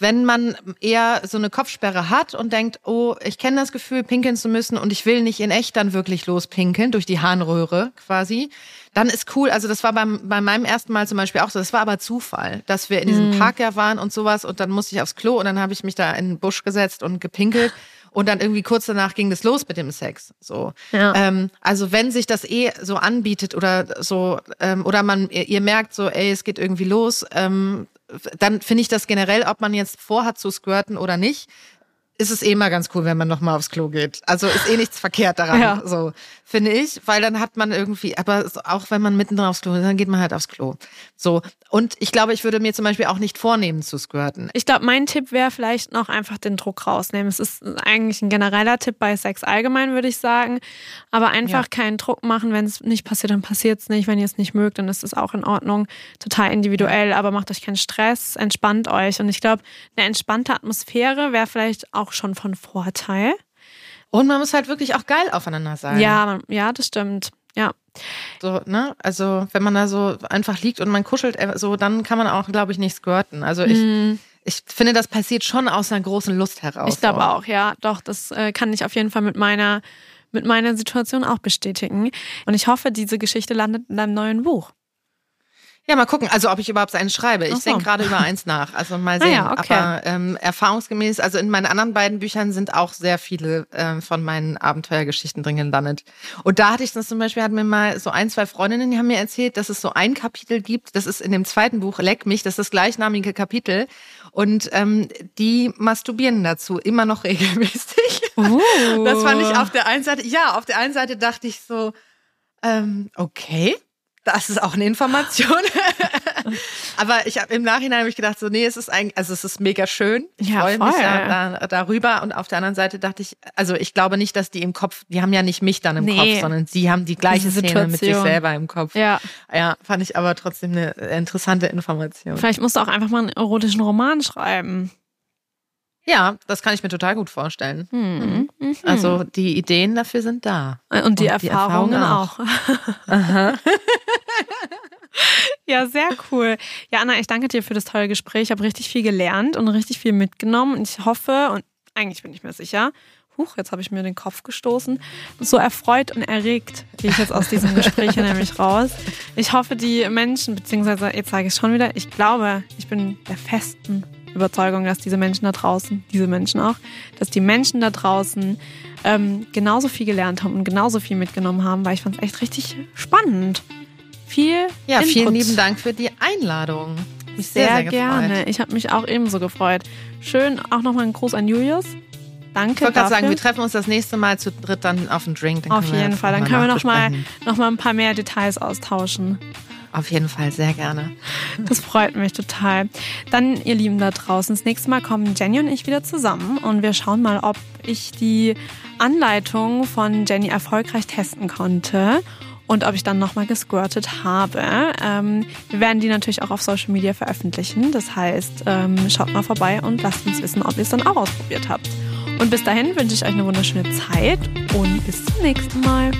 [SPEAKER 1] wenn man eher so eine Kopfsperre hat und denkt, oh, ich kenne das Gefühl, pinkeln zu müssen und ich will nicht in echt dann wirklich lospinkeln, durch die Harnröhre quasi, dann ist cool. Also das war beim, bei meinem ersten Mal zum Beispiel auch so. Das war aber Zufall, dass wir in diesem Park ja waren und sowas und dann musste ich aufs Klo und dann habe ich mich da in den Busch gesetzt und gepinkelt. Und dann irgendwie kurz danach ging das los mit dem Sex. So.
[SPEAKER 3] Ja.
[SPEAKER 1] Ähm, also wenn sich das eh so anbietet oder so, ähm, oder man, ihr, ihr merkt so, ey, es geht irgendwie los, ähm, dann finde ich das generell, ob man jetzt vorhat zu squirten oder nicht, ist es eh mal ganz cool, wenn man nochmal aufs Klo geht. Also ist eh nichts verkehrt daran,
[SPEAKER 3] Ja.
[SPEAKER 1] so finde ich, weil dann hat man irgendwie, aber auch wenn man mittendrin aufs Klo ist, dann geht man halt aufs Klo. So. Und ich glaube, ich würde mir zum Beispiel auch nicht vornehmen zu squirten.
[SPEAKER 3] Ich glaube, mein Tipp wäre vielleicht noch einfach den Druck rausnehmen. Es ist eigentlich ein genereller Tipp bei Sex allgemein, würde ich sagen. Aber einfach
[SPEAKER 1] Ja.
[SPEAKER 3] keinen Druck machen. Wenn es nicht passiert, dann passiert es nicht. Wenn ihr es nicht mögt, dann ist es auch in Ordnung. Total individuell, aber macht euch keinen Stress, entspannt euch. Und ich glaube, eine entspannte Atmosphäre wäre vielleicht auch schon von Vorteil.
[SPEAKER 1] Und man muss halt wirklich auch geil aufeinander sein.
[SPEAKER 3] Ja, man, ja, das stimmt. Ja.
[SPEAKER 1] So, ne? Also, wenn man da so einfach liegt und man kuschelt, äh, so, dann kann man auch, glaube ich, nicht squirten. Also, ich, ich finde, das passiert schon aus einer großen Lust heraus.
[SPEAKER 3] Ich glaube auch, ja. Doch, das äh, kann ich auf jeden Fall mit meiner, mit meiner Situation auch bestätigen. Und ich hoffe, diese Geschichte landet in deinem neuen Buch.
[SPEAKER 1] Ja, mal gucken, also ob ich überhaupt eins schreibe. Ich
[SPEAKER 3] so.
[SPEAKER 1] denke gerade über eins nach. Also mal
[SPEAKER 3] Ah
[SPEAKER 1] sehen.
[SPEAKER 3] ja, okay.
[SPEAKER 1] Aber ähm, erfahrungsgemäß, also in meinen anderen beiden Büchern sind auch sehr viele ähm, von meinen Abenteuergeschichten drin gelandet. Und da hatte ich das zum Beispiel, hatten mir mal so ein, zwei Freundinnen, die haben mir erzählt, dass es so ein Kapitel gibt, das ist in dem zweiten Buch, Leck mich, das ist das gleichnamige Kapitel. Und ähm, die masturbieren dazu immer noch regelmäßig. Das fand ich auf der einen Seite, ja, auf der einen Seite dachte ich so, ähm, okay, das ist auch eine Information. Aber ich habe im Nachhinein hab ich gedacht, so, nee, es ist eigentlich, also es ist mega schön. Ich
[SPEAKER 3] Ja,
[SPEAKER 1] freue mich da, da, darüber. Und auf der anderen Seite dachte ich, also ich glaube nicht, dass die im Kopf, die haben ja nicht mich dann im
[SPEAKER 3] Nee.
[SPEAKER 1] Kopf, sondern sie haben die gleiche Szene mit sich selber im Kopf.
[SPEAKER 3] Ja.
[SPEAKER 1] ja, fand ich aber trotzdem eine interessante Information.
[SPEAKER 3] Vielleicht musst du auch einfach mal einen erotischen Roman schreiben.
[SPEAKER 1] Ja, das kann ich mir total gut vorstellen.
[SPEAKER 3] Mhm.
[SPEAKER 1] Also die Ideen dafür sind da.
[SPEAKER 3] Und die
[SPEAKER 1] Und die
[SPEAKER 3] Erfahrungen
[SPEAKER 1] Erfahrungen
[SPEAKER 3] auch.
[SPEAKER 1] auch.
[SPEAKER 3] ja, sehr cool. Ja, Anna, ich danke dir für das tolle Gespräch. Ich habe richtig viel gelernt und richtig viel mitgenommen. Und ich hoffe, und eigentlich bin ich mir sicher, huch, jetzt habe ich mir den Kopf gestoßen, so erfreut und erregt gehe ich jetzt aus diesem Gespräch hier nämlich raus. Ich hoffe, die Menschen, beziehungsweise jetzt sage ich es schon wieder, ich glaube, ich bin der festen Überzeugung, dass diese Menschen da draußen, diese Menschen auch, dass die Menschen da draußen ähm, genauso viel gelernt haben und genauso viel mitgenommen haben, weil ich fand es echt richtig spannend. Viel
[SPEAKER 1] Ja,
[SPEAKER 3] Input.
[SPEAKER 1] vielen lieben Dank für die Einladung. Mich
[SPEAKER 3] Sehr,
[SPEAKER 1] sehr, sehr,
[SPEAKER 3] gerne.
[SPEAKER 1] Gefreut.
[SPEAKER 3] Ich habe mich auch ebenso gefreut. Schön, auch nochmal ein Gruß an Julius. Danke
[SPEAKER 1] Ich wollte gerade sagen, wir treffen uns das nächste Mal zu dritt dann auf einen Drink.
[SPEAKER 3] Auf jeden Fall. Dann können wir nochmal noch mal ein paar mehr Details austauschen.
[SPEAKER 1] Auf jeden Fall, sehr gerne.
[SPEAKER 3] Das freut mich total. Dann, ihr Lieben da draußen, das nächste Mal kommen Jenny und ich wieder zusammen und wir schauen mal, ob ich die Anleitung von Jenny erfolgreich testen konnte und ob ich dann nochmal gesquirtet habe. Ähm, wir werden die natürlich auch auf Social Media veröffentlichen. Das heißt, ähm, schaut mal vorbei und lasst uns wissen, ob ihr es dann auch ausprobiert habt. Und bis dahin wünsche ich euch eine wunderschöne Zeit und bis zum nächsten Mal.